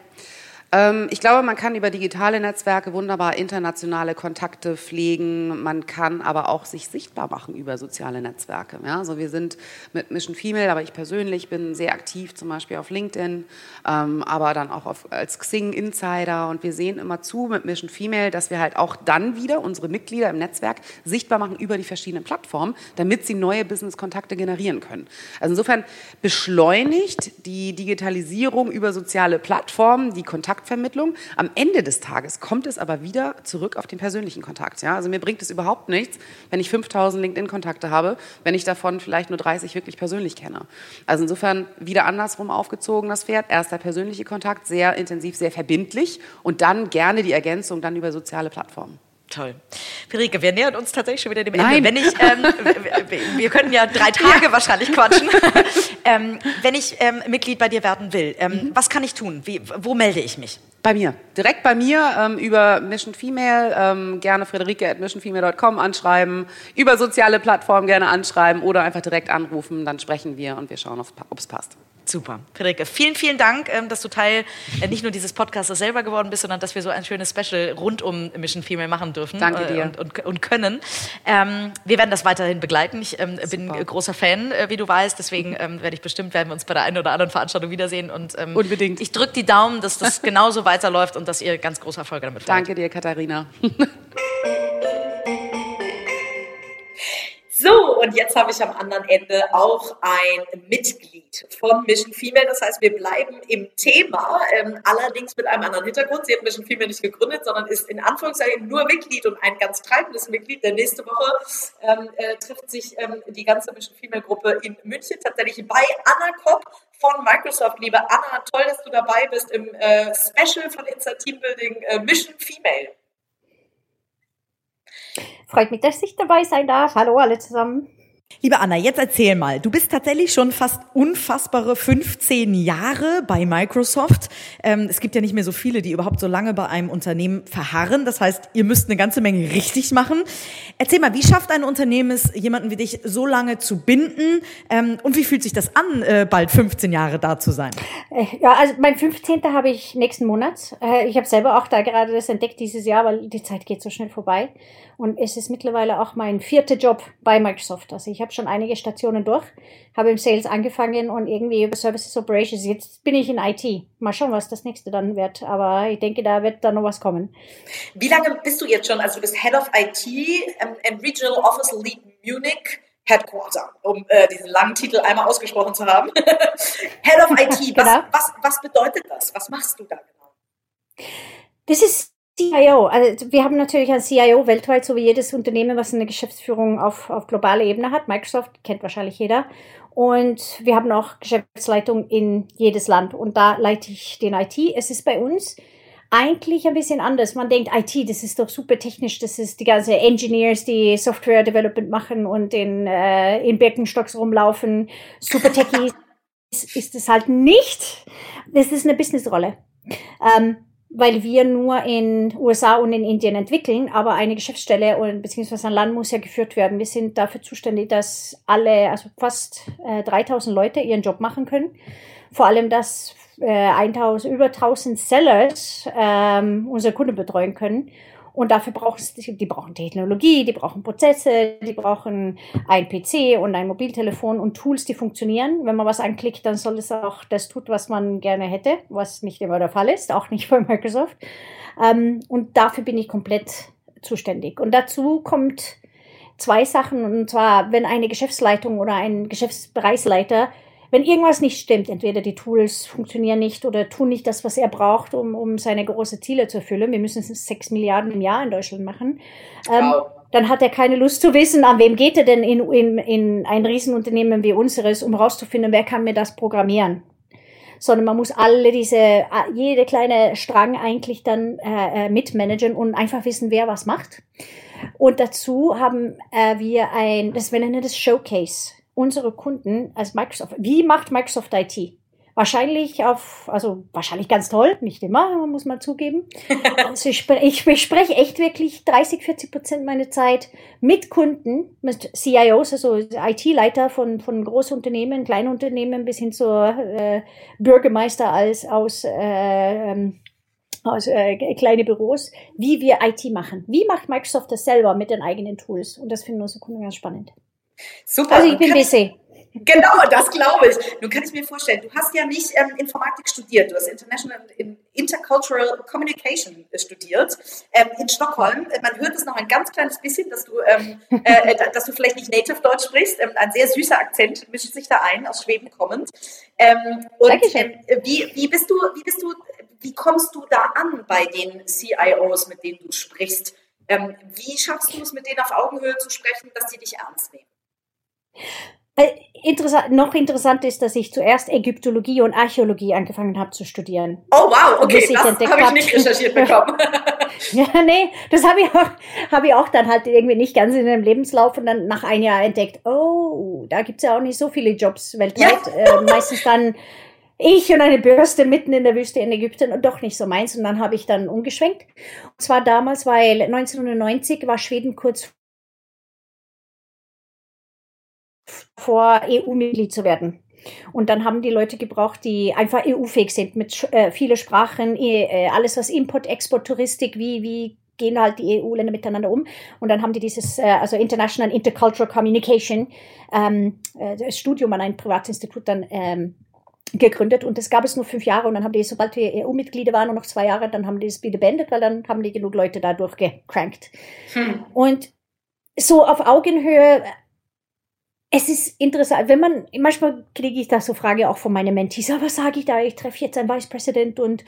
Ähm, ich glaube, man kann über digitale Netzwerke wunderbar internationale Kontakte pflegen. Man kann aber auch sich sichtbar machen über soziale Netzwerke. Ja, also wir sind mit Mission Female, aber ich persönlich bin sehr aktiv, zum Beispiel auf LinkedIn, ähm, aber dann auch auf, als Xing Insider. Und wir sehen immer zu mit Mission Female, dass wir halt auch dann wieder unsere Mitglieder im Netzwerk sichtbar machen über die verschiedenen Plattformen, damit sie neue Business-Kontakte generieren können. Also insofern beschleunigt die Digitalisierung über soziale Plattformen die Kontakte Kontaktvermittlung. Am Ende des Tages kommt es aber wieder zurück auf den persönlichen Kontakt. Ja? Also mir bringt es überhaupt nichts, wenn ich 5000 LinkedIn-Kontakte habe, wenn ich davon vielleicht nur 30 wirklich persönlich kenne. Also insofern wieder andersrum aufgezogen das Pferd. Erst der persönliche Kontakt, sehr intensiv, sehr verbindlich und dann gerne die Ergänzung dann über soziale Plattformen. Toll. Friederike, wir nähern uns tatsächlich schon wieder dem Nein. Ende. Wenn ich, ähm, wir können ja drei Tage ja. wahrscheinlich quatschen. ähm, wenn ich ähm, Mitglied bei dir werden will, ähm, mhm. was kann ich tun? Wie, wo melde ich mich? Bei mir. Direkt bei mir ähm, über Mission Female, ähm, gerne Friederike at missionfemale.com anschreiben, über soziale Plattformen gerne anschreiben oder einfach direkt anrufen, dann sprechen wir und wir schauen, ob es passt. Super. Friederike, vielen, vielen Dank, ähm, dass du Teil äh, nicht nur dieses Podcasts selber geworden bist, sondern dass wir so ein schönes Special rund um Mission Female machen dürfen. Danke dir. Und, und, und können. Ähm, wir werden das weiterhin begleiten. Ich ähm, bin großer Fan, äh, wie du weißt. Deswegen ähm, werde ich bestimmt, werden wir uns bei der einen oder anderen Veranstaltung wiedersehen. Und, Unbedingt. Ich drücke die Daumen, dass das genauso weiterläuft und dass ihr ganz große Erfolge damit feiert. Danke dir, Katharina. So, und jetzt habe ich am anderen Ende auch ein Mitglied von Mission Female. Das heißt, wir bleiben im Thema, ähm, allerdings mit einem anderen Hintergrund. Sie hat Mission Female nicht gegründet, sondern ist in Anführungszeichen nur Mitglied und ein ganz treibendes Mitglied. Denn nächste Woche ähm, äh, trifft sich ähm, die ganze Mission Female Gruppe in München, tatsächlich bei Anna Kopp von Microsoft. Liebe Anna, toll, dass du dabei bist im äh, Special von Inside Team Building äh, Mission Female. Freut mich, dass ich dabei sein darf. Hallo alle zusammen. Liebe Anna, jetzt erzähl mal. Du bist tatsächlich schon fast unfassbare 15 Jahre bei Microsoft. Ähm, es gibt ja nicht mehr so viele, die überhaupt so lange bei einem Unternehmen verharren. Das heißt, ihr müsst eine ganze Menge richtig machen. Erzähl mal, wie schafft ein Unternehmen es, jemanden wie dich so lange zu binden? Ähm, und wie fühlt sich das an, äh, bald 15 Jahre da zu sein? Äh, ja, also mein 15. habe ich nächsten Monat. Äh, ich habe selber auch da gerade das entdeckt dieses Jahr, weil die Zeit geht so schnell vorbei. Und es ist mittlerweile auch mein vierter Job bei Microsoft. Also ich habe schon einige Stationen durch, habe im Sales angefangen und irgendwie über Services Operations. Jetzt bin ich in IT. Mal schauen, was das nächste dann wird. Aber ich denke, da wird dann noch was kommen. Wie lange bist du jetzt schon? Also du bist Head of IT and Regional Office Lead Munich. Headquarter, um äh, diesen langen Titel einmal ausgesprochen zu haben. Head of IT, was, genau. was, was bedeutet das? Was machst du da genau? Das ist CIO, also wir haben natürlich ein CIO weltweit, so wie jedes Unternehmen, was eine Geschäftsführung auf, auf globaler Ebene hat. Microsoft kennt wahrscheinlich jeder. Und wir haben auch Geschäftsleitung in jedes Land. Und da leite ich den IT. Es ist bei uns eigentlich ein bisschen anders. Man denkt, IT, das ist doch super technisch. Das ist die ganze Engineers, die Software Development machen und in, äh, in Birkenstocks rumlaufen. Super Techies ist es halt nicht. Das ist eine Businessrolle. Ähm, weil wir nur in USA und in Indien entwickeln, aber eine Geschäftsstelle und beziehungsweise ein Land muss ja geführt werden. Wir sind dafür zuständig, dass alle, also fast äh, 3000 Leute ihren Job machen können. Vor allem, dass äh, 1000, über 1000 Sellers ähm, unsere Kunden betreuen können und dafür brauchen sie, die brauchen Technologie, die brauchen Prozesse, die brauchen ein PC und ein Mobiltelefon und Tools, die funktionieren. Wenn man was anklickt, dann soll es auch das tun, was man gerne hätte, was nicht immer der Fall ist, auch nicht bei Microsoft. Ähm, und dafür bin ich komplett zuständig. Und dazu kommt zwei Sachen, und zwar, wenn eine Geschäftsleitung oder ein Geschäftsbereichsleiter wenn irgendwas nicht stimmt, entweder die Tools funktionieren nicht oder tun nicht das, was er braucht, um, um seine großen Ziele zu erfüllen, wir müssen sechs Milliarden im Jahr in Deutschland machen, ähm, wow. dann hat er keine Lust zu wissen, an wem geht er denn in, in, in ein Riesenunternehmen wie unseres, um rauszufinden, wer kann mir das programmieren sondern man muss alle diese, jede kleine Strang eigentlich dann äh, äh, mitmanagen und einfach wissen, wer was macht. Und dazu haben äh, wir ein, das wir nennen das Showcase unsere Kunden als Microsoft. Wie macht Microsoft IT? Wahrscheinlich auf, also wahrscheinlich ganz toll, nicht immer, muss man zugeben. Also ich, ich bespreche echt wirklich 30, 40 Prozent meiner Zeit mit Kunden, mit CIOs, also IT-Leiter von, von Großunternehmen, Kleinunternehmen bis hin zur äh, Bürgermeister als aus äh, ähm, aus äh, kleine Büros, wie wir IT machen. Wie macht Microsoft das selber mit den eigenen Tools? Und das finden unsere Kunden ganz spannend. Super. Also ich bin busy. Genau, das glaube ich. Nun kann ich mir vorstellen, du hast ja nicht ähm, Informatik studiert, du hast International Intercultural Communication studiert ähm, in Stockholm. Man hört es noch ein ganz kleines bisschen, dass du, ähm, äh, äh dass du vielleicht nicht Native Deutsch sprichst. Ähm, ein sehr süßer Akzent mischt sich da ein, aus Schweden kommend. Ähm, und ähm, wie, wie bist du, wie bist du wie, kommst du da an bei den CIOs, mit denen du sprichst? Wie schaffst du es, mit denen auf Augenhöhe zu sprechen, dass sie dich ernst nehmen? Äh, interessant, noch interessant ist, dass ich zuerst Ägyptologie und Archäologie angefangen habe zu studieren. Oh wow, okay, das habe ich nicht recherchiert bekommen. ja, nee, das habe ich, auch, hab ich auch dann halt irgendwie nicht ganz in dem Lebenslauf und dann nach einem Jahr entdeckt, oh, da gibt es ja auch nicht so viele Jobs weltweit. Ja. Äh, meistens dann ich und eine Bürste mitten in der Wüste in Ägypten und doch nicht so meins. Und dann habe ich dann umgeschwenkt. Und zwar damals, weil 1990 war Schweden kurz vor EU-Mitglied zu werden. Und dann haben die Leute gebraucht, die einfach EU-fähig sind, mit äh, viele Sprachen, äh, alles was Import, Export, Touristik, wie, wie gehen halt die EU-Länder miteinander um. Und dann haben die dieses, äh, also International Intercultural Communication, ähm, äh, Studium an ein Privatinstitut dann ähm, gegründet und das gab es nur fünf Jahre und dann haben die, sobald wir EU-Mitglieder waren und noch zwei Jahre, dann haben die das wieder beendet, weil dann haben die genug Leute da durchgecrankt. Hm. Und so auf Augenhöhe es ist interessant, wenn man, manchmal kriege ich da so Frage auch von meinen Mentees, aber was sage ich da? Ich treffe jetzt einen Vice President und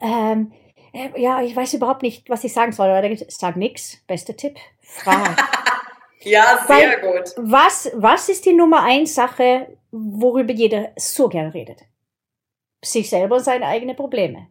ähm, äh, ja, ich weiß überhaupt nicht, was ich sagen soll. Oder sag nix. Bester Tipp. Frag. ja, sehr Weil, gut. Was, was ist die Nummer eins Sache, worüber jeder so gerne redet? Sich selber und seine eigenen Probleme.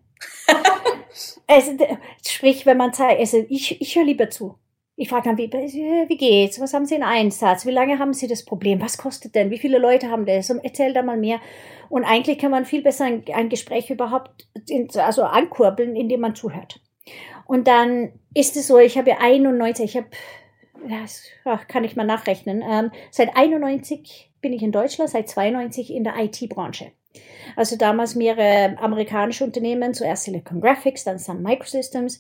also, sprich, wenn man sagt, also ich, ich höre lieber zu. Ich frage dann, wie, wie geht's? Was haben Sie in Einsatz? Wie lange haben Sie das Problem? Was kostet denn? Wie viele Leute haben das? Und erzähl da mal mehr. Und eigentlich kann man viel besser ein, ein Gespräch überhaupt in, also ankurbeln, indem man zuhört. Und dann ist es so, ich habe ja 91, ich habe, das kann ich mal nachrechnen, ähm, seit 91 bin ich in Deutschland, seit 92 in der IT-Branche. Also damals mehrere amerikanische Unternehmen, zuerst Silicon Graphics, dann Sun Microsystems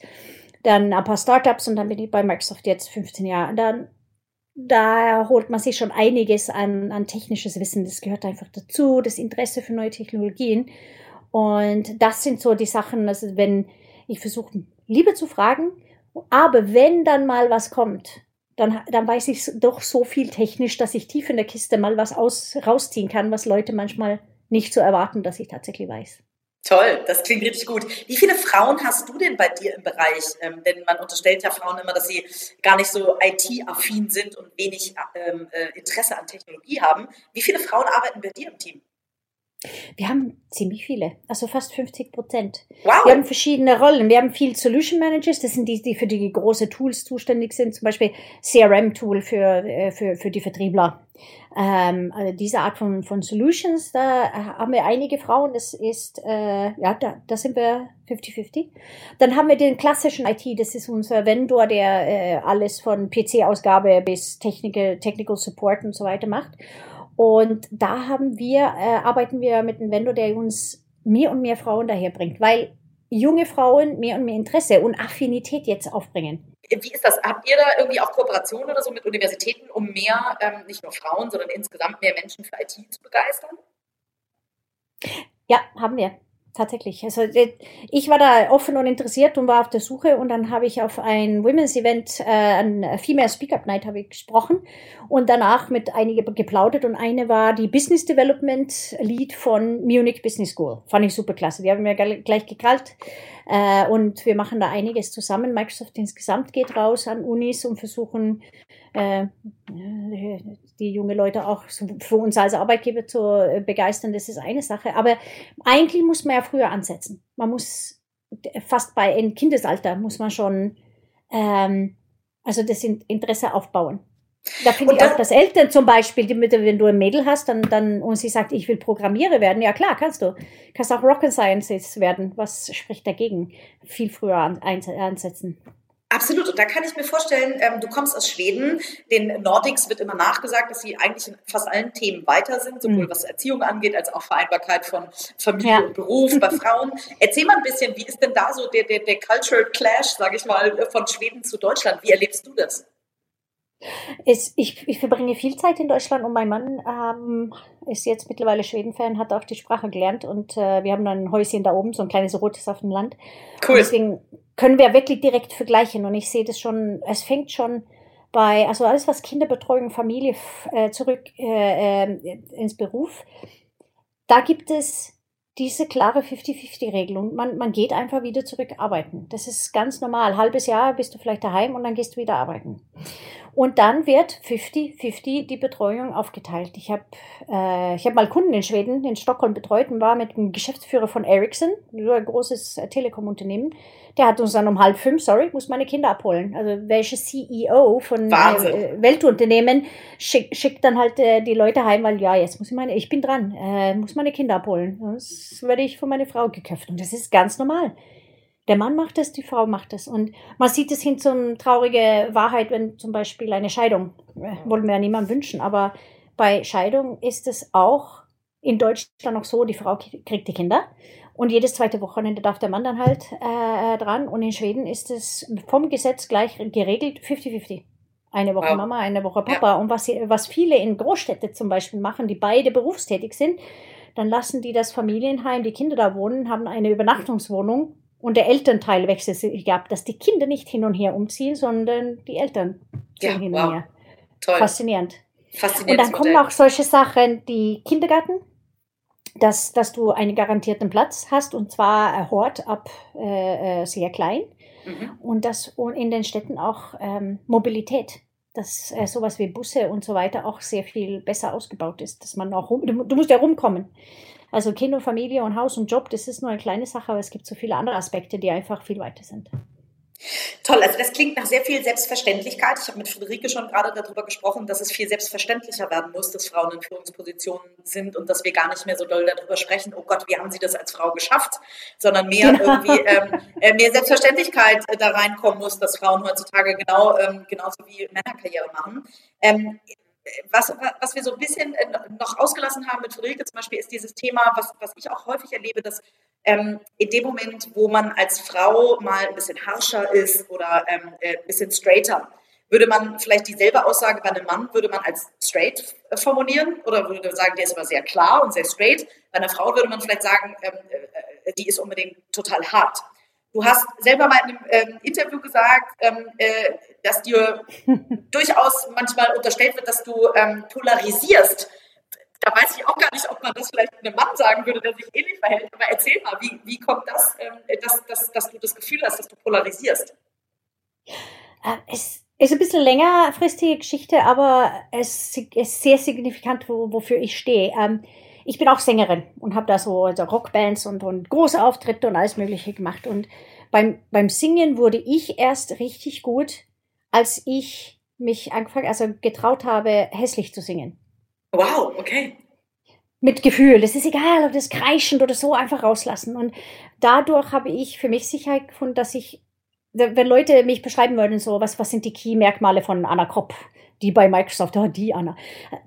dann ein paar Startups und dann bin ich bei Microsoft jetzt 15 Jahre. Dann, da holt man sich schon einiges an, an technisches Wissen. Das gehört einfach dazu, das Interesse für neue Technologien. Und das sind so die Sachen, also wenn ich versuche, lieber zu fragen, aber wenn dann mal was kommt, dann, dann weiß ich doch so viel technisch, dass ich tief in der Kiste mal was aus, rausziehen kann, was Leute manchmal nicht so erwarten, dass ich tatsächlich weiß. Toll, das klingt richtig gut. Wie viele Frauen hast du denn bei dir im Bereich? Ähm, denn man unterstellt ja Frauen immer, dass sie gar nicht so IT-affin sind und wenig ähm, äh, Interesse an Technologie haben. Wie viele Frauen arbeiten bei dir im Team? Wir haben ziemlich viele, also fast 50 Prozent. Wow. Wir haben verschiedene Rollen. Wir haben viel Solution Managers, das sind die, die für die große Tools zuständig sind, zum Beispiel CRM-Tool für, äh, für, für die Vertriebler. Ähm, also diese Art von, von Solutions, da haben wir einige Frauen, das ist, äh, ja, da, da sind wir 50-50. Dann haben wir den klassischen IT, das ist unser Vendor, der äh, alles von PC-Ausgabe bis Technical, Technical Support und so weiter macht. Und da haben wir, äh, arbeiten wir mit einem Vendor, der uns mehr und mehr Frauen daherbringt, weil junge Frauen mehr und mehr Interesse und Affinität jetzt aufbringen. Wie ist das? Habt ihr da irgendwie auch Kooperationen oder so mit Universitäten, um mehr, ähm, nicht nur Frauen, sondern insgesamt mehr Menschen für IT zu begeistern? Ja, haben wir tatsächlich. Also äh, ich war da offen und interessiert und war auf der Suche und dann habe ich auf ein Women's Event, äh, ein Female Speak Up Night habe ich gesprochen und danach mit einigen geplaudert und eine war die Business Development Lead von Munich Business School. Fand ich super klasse. Die haben mir gleich gekrallt äh, und wir machen da einiges zusammen. Microsoft insgesamt geht raus an Unis und versuchen äh, die junge Leute auch für uns als Arbeitgeber zu äh, begeistern, das ist eine Sache. Aber eigentlich muss man ja früher ansetzen. Man muss fast bei Kindesalter muss man schon ähm, also das Interesse aufbauen. Da finde ich auch, dass Eltern zum Beispiel, die, wenn du ein Mädel hast dann, dann, und sie sagt, ich will Programmierer werden, ja klar, kannst du. Kannst auch Rocket Sciences werden. Was spricht dagegen? Viel früher an, einsetzen. Absolut. Und da kann ich mir vorstellen, ähm, du kommst aus Schweden. Den Nordics wird immer nachgesagt, dass sie eigentlich in fast allen Themen weiter sind, sowohl mhm. was Erziehung angeht, als auch Vereinbarkeit von Familie ja. und Beruf bei Frauen. Erzähl mal ein bisschen, wie ist denn da so der, der, der Cultural Clash, sage ich mal, von Schweden zu Deutschland? Wie erlebst du das? Es, ich, ich verbringe viel Zeit in Deutschland und mein Mann ähm, ist jetzt mittlerweile Schweden-Fan, hat auch die Sprache gelernt und äh, wir haben dann ein Häuschen da oben, so ein kleines rotes auf dem Land. Cool. Und deswegen können wir wirklich direkt vergleichen und ich sehe das schon, es fängt schon bei, also alles was Kinderbetreuung, Familie äh, zurück äh, äh, ins Beruf, da gibt es diese klare 50-50-Regelung. Man, man geht einfach wieder zurück arbeiten. Das ist ganz normal. Halbes Jahr bist du vielleicht daheim und dann gehst du wieder arbeiten. Und dann wird 50-50 die Betreuung aufgeteilt. Ich habe äh, ich hab mal Kunden in Schweden, in Stockholm betreut und war mit dem Geschäftsführer von Ericsson, so ein großes äh, Telekom-Unternehmen. Der hat uns dann um halb fünf, sorry, muss meine Kinder abholen. Also welche CEO von äh, Weltunternehmen schick, schickt dann halt äh, die Leute heim, weil ja, jetzt muss ich meine, ich bin dran, äh, muss meine Kinder abholen. Das werde ich von meiner Frau geköpft. Und das ist ganz normal. Der Mann macht es, die Frau macht es. Und man sieht es hin zum traurige Wahrheit, wenn zum Beispiel eine Scheidung, äh, wollen wir ja niemandem wünschen, aber bei Scheidung ist es auch in Deutschland noch so, die Frau kriegt die Kinder und jedes zweite Wochenende darf der Mann dann halt äh, dran. Und in Schweden ist es vom Gesetz gleich geregelt 50-50. Eine Woche wow. Mama, eine Woche Papa. Ja. Und was, was viele in Großstädte zum Beispiel machen, die beide berufstätig sind, dann lassen die das Familienheim, die Kinder da wohnen, haben eine Übernachtungswohnung und der Elternteil wechselt sich ab, dass die Kinder nicht hin und her umziehen, sondern die Eltern ziehen ja, hin wow. und her. Toll. Faszinierend. Und dann kommen auch solche Sachen, die Kindergarten, dass, dass du einen garantierten Platz hast und zwar Hort ab äh, äh, sehr klein mhm. und dass in den Städten auch ähm, Mobilität, dass äh, sowas wie Busse und so weiter auch sehr viel besser ausgebaut ist, dass man auch rum, du, du musst ja rumkommen. Also Kind und Familie und Haus und Job, das ist nur eine kleine Sache, aber es gibt so viele andere Aspekte, die einfach viel weiter sind. Toll, also das klingt nach sehr viel Selbstverständlichkeit. Ich habe mit Friederike schon gerade darüber gesprochen, dass es viel selbstverständlicher werden muss, dass Frauen in Führungspositionen sind und dass wir gar nicht mehr so doll darüber sprechen, oh Gott, wie haben sie das als Frau geschafft, sondern mehr genau. irgendwie ähm, äh, mehr Selbstverständlichkeit äh, da reinkommen muss, dass Frauen heutzutage genau ähm, genauso wie Männer Karriere machen. Ähm, was, was wir so ein bisschen äh, noch ausgelassen haben mit Friederike zum Beispiel, ist dieses Thema, was, was ich auch häufig erlebe, dass ähm, in dem Moment, wo man als Frau mal ein bisschen harscher ist oder ähm, äh, ein bisschen straighter, würde man vielleicht dieselbe Aussage bei einem Mann, würde man als straight äh, formulieren oder würde sagen, der ist aber sehr klar und sehr straight. Bei einer Frau würde man vielleicht sagen, ähm, äh, die ist unbedingt total hart. Du hast selber mal in einem ähm, Interview gesagt, ähm, äh, dass dir durchaus manchmal unterstellt wird, dass du ähm, polarisierst. Da weiß ich auch gar nicht, ob man das vielleicht einem Mann sagen würde, der sich ähnlich verhält. Aber erzähl mal, wie, wie kommt das, ähm, dass, dass, dass du das Gefühl hast, dass du polarisierst? Äh, es ist ein bisschen längerfristige Geschichte, aber es ist sehr signifikant, wofür ich stehe. Ich bin auch Sängerin und habe da so also Rockbands und, und große Auftritte und alles Mögliche gemacht. Und beim, beim Singen wurde ich erst richtig gut, als ich mich angefangen, also getraut habe, hässlich zu singen. Wow, okay. Mit Gefühl. Das ist egal, ob das kreischend oder so einfach rauslassen. Und dadurch habe ich für mich Sicherheit gefunden, dass ich, wenn Leute mich beschreiben würden, so, was, was sind die Key-Merkmale von Anna Kopp? Die bei Microsoft, oh, die Anna.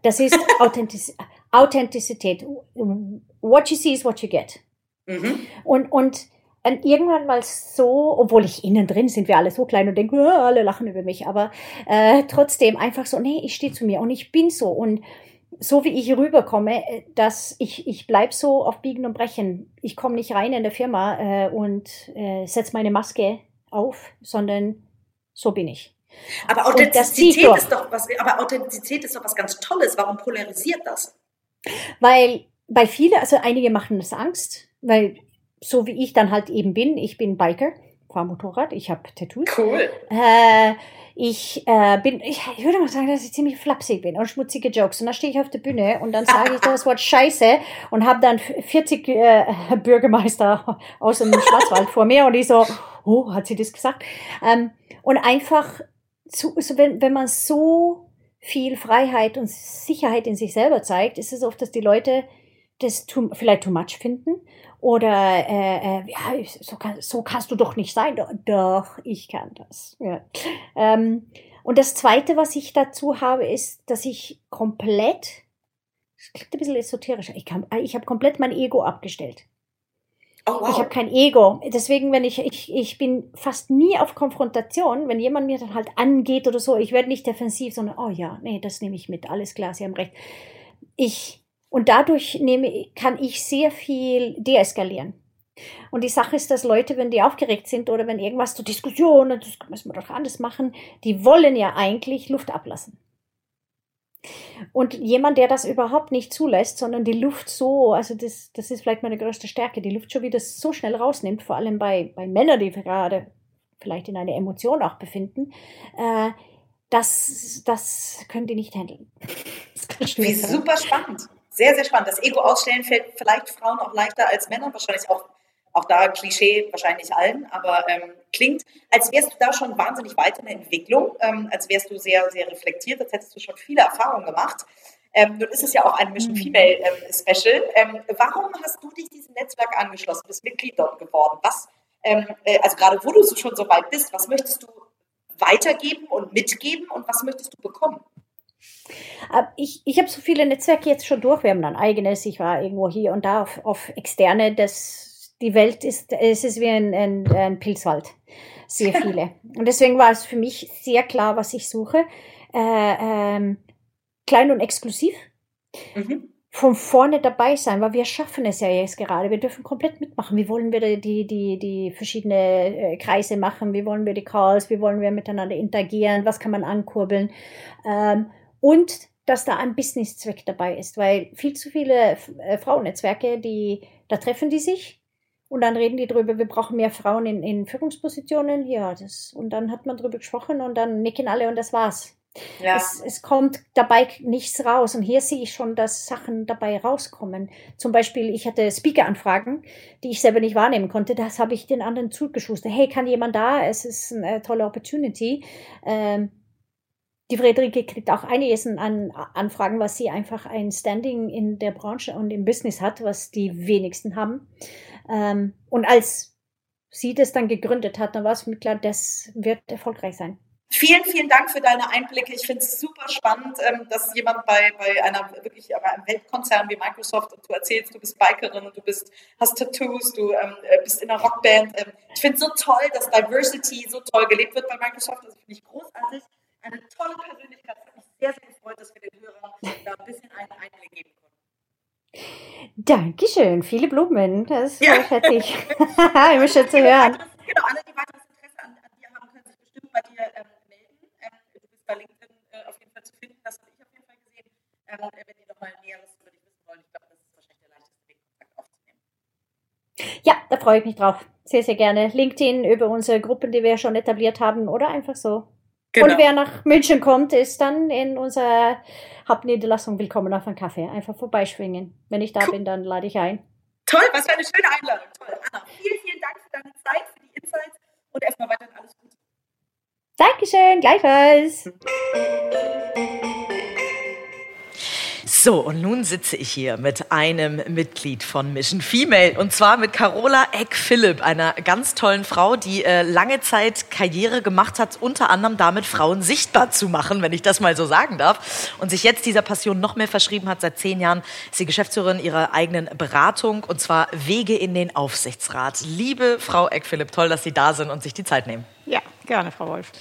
Das ist Authentiz Authentizität. What you see is what you get. Mhm. Und, und, und irgendwann mal so, obwohl ich innen drin sind wir alle so klein und denken, oh, alle lachen über mich, aber äh, trotzdem einfach so, nee, ich stehe zu mir und ich bin so und so wie ich rüberkomme, äh, dass ich, ich bleib so auf Biegen und Brechen. Ich komme nicht rein in der Firma äh, und äh, setze meine Maske auf, sondern so bin ich. Aber Authentizität ist doch was, aber Authentizität ist doch was ganz Tolles. Warum polarisiert das? Weil bei vielen, also einige machen das Angst, weil so wie ich dann halt eben bin, ich bin Biker, fahre Motorrad, ich habe Tattoos. Cool. Äh, ich äh, bin, ich, ich, würde mal sagen, dass ich ziemlich flapsig bin und schmutzige Jokes. Und dann stehe ich auf der Bühne und dann sage ich das Wort Scheiße und habe dann 40 äh, Bürgermeister aus dem Schwarzwald vor mir und ich so, oh, hat sie das gesagt? Ähm, und einfach, zu, so, wenn, wenn man so viel Freiheit und Sicherheit in sich selber zeigt, ist es oft, dass die Leute das too, vielleicht too much finden oder äh, äh, ja, so, kann, so kannst du doch nicht sein. Doch, ich kann das. Ja. Ähm, und das Zweite, was ich dazu habe, ist, dass ich komplett, das klingt ein bisschen esoterisch, ich, kann, ich habe komplett mein Ego abgestellt. Oh, wow. Ich habe kein Ego. Deswegen, wenn ich, ich, ich bin fast nie auf Konfrontation, wenn jemand mir dann halt angeht oder so, ich werde nicht defensiv, sondern, oh ja, nee, das nehme ich mit, alles klar, Sie haben recht. Ich, und dadurch nehme, kann ich sehr viel deeskalieren. Und die Sache ist, dass Leute, wenn die aufgeregt sind oder wenn irgendwas zur Diskussion, das müssen wir doch anders machen, die wollen ja eigentlich Luft ablassen. Und jemand, der das überhaupt nicht zulässt, sondern die Luft so, also das, das ist vielleicht meine größte Stärke, die Luft schon wieder so schnell rausnimmt, vor allem bei, bei Männern, die gerade vielleicht in einer Emotion auch befinden, äh, das, das können die nicht handeln. Wie super spannend. Sehr, sehr spannend. Das Ego ausstellen fällt vielleicht Frauen auch leichter als Männern, wahrscheinlich auch, auch da Klischee, wahrscheinlich allen, aber ähm, klingt, als wärst du da schon wahnsinnig weit in der Entwicklung, ähm, als wärst du sehr, sehr reflektiert, als hättest du schon viele Erfahrungen gemacht. Ähm, nun ist es ja auch ein Mission mhm. Female ähm, Special. Ähm, warum hast du dich diesem Netzwerk angeschlossen, bist Mitglied dort geworden? Was, ähm, äh, also gerade wo du schon so weit bist, was möchtest du weitergeben und mitgeben und was möchtest du bekommen? Äh, ich, ich habe so viele Netzwerke jetzt schon durch. Wir haben ein eigenes. Ich war irgendwo hier und da auf, auf externe. Das, die Welt ist, es ist wie ein, ein, ein Pilzwald. Sehr viele. und deswegen war es für mich sehr klar, was ich suche. Äh, ähm, klein und exklusiv. Mhm von vorne dabei sein, weil wir schaffen es ja jetzt gerade. Wir dürfen komplett mitmachen. Wie wollen wir die, die, die verschiedenen äh, Kreise machen? Wie wollen wir die Calls? Wie wollen wir miteinander interagieren? Was kann man ankurbeln? Ähm, und dass da ein Businesszweck dabei ist, weil viel zu viele äh, Frauennetzwerke, die, da treffen die sich und dann reden die drüber, wir brauchen mehr Frauen in, in Führungspositionen. Ja, das, und dann hat man drüber gesprochen und dann nicken alle und das war's. Ja. Es, es kommt dabei nichts raus. Und hier sehe ich schon, dass Sachen dabei rauskommen. Zum Beispiel, ich hatte Speaker-Anfragen, die ich selber nicht wahrnehmen konnte. Das habe ich den anderen zugeschustert. Hey, kann jemand da? Es ist eine tolle Opportunity. Ähm, die Friederike kriegt auch einiges an Anfragen, was sie einfach ein Standing in der Branche und im Business hat, was die wenigsten haben. Ähm, und als sie das dann gegründet hat, dann war es mir klar, das wird erfolgreich sein. Vielen, vielen Dank für deine Einblicke. Ich finde es super spannend, ähm, dass jemand bei, bei einer wirklich bei einem Weltkonzern wie Microsoft und du erzählst, du bist Bikerin du bist, hast Tattoos, du ähm, äh, bist in einer Rockband. Ähm, ich finde es so toll, dass Diversity so toll gelebt wird bei Microsoft. Das finde ich großartig. Eine tolle Persönlichkeit. Ich habe mich sehr, sehr gefreut, dass wir den Hörern da ein bisschen einen Einblick geben. Dankeschön. Viele Blumen. Das ja. schätze ich. Immer schön zu hören. Genau, alle, die weiteres Interesse an, an dir haben, können sich bestimmt bei dir ähm, bei LinkedIn äh, auf jeden Fall zu finden. Das habe ich auf jeden Fall gesehen. Ähm, wenn die nochmal Näheres über dich wissen wollen, ich glaube, das ist wahrscheinlich der leichteste Weg, Kontakt aufzunehmen. Ja, da freue ich mich drauf. Sehr, sehr gerne. LinkedIn über unsere Gruppen, die wir schon etabliert haben oder einfach so. Genau. Und wer nach München kommt, ist dann in unserer Hauptniederlassung willkommen auf einen Kaffee. Einfach vorbeischwingen. Wenn ich da cool. bin, dann lade ich ein. Toll, was für eine schöne Einladung. Toll. Anna, vielen, vielen Dank für deine Zeit, für die Insights und erstmal weiterhin alles Gute. Dankeschön, gleichfalls. So, und nun sitze ich hier mit einem Mitglied von Mission Female und zwar mit Carola Eck-Philipp, einer ganz tollen Frau, die äh, lange Zeit Karriere gemacht hat, unter anderem damit Frauen sichtbar zu machen, wenn ich das mal so sagen darf, und sich jetzt dieser Passion noch mehr verschrieben hat. Seit zehn Jahren ist sie Geschäftsführerin ihrer eigenen Beratung und zwar Wege in den Aufsichtsrat. Liebe Frau Eck-Philipp, toll, dass Sie da sind und sich die Zeit nehmen. Ja, gerne, Frau Wolf.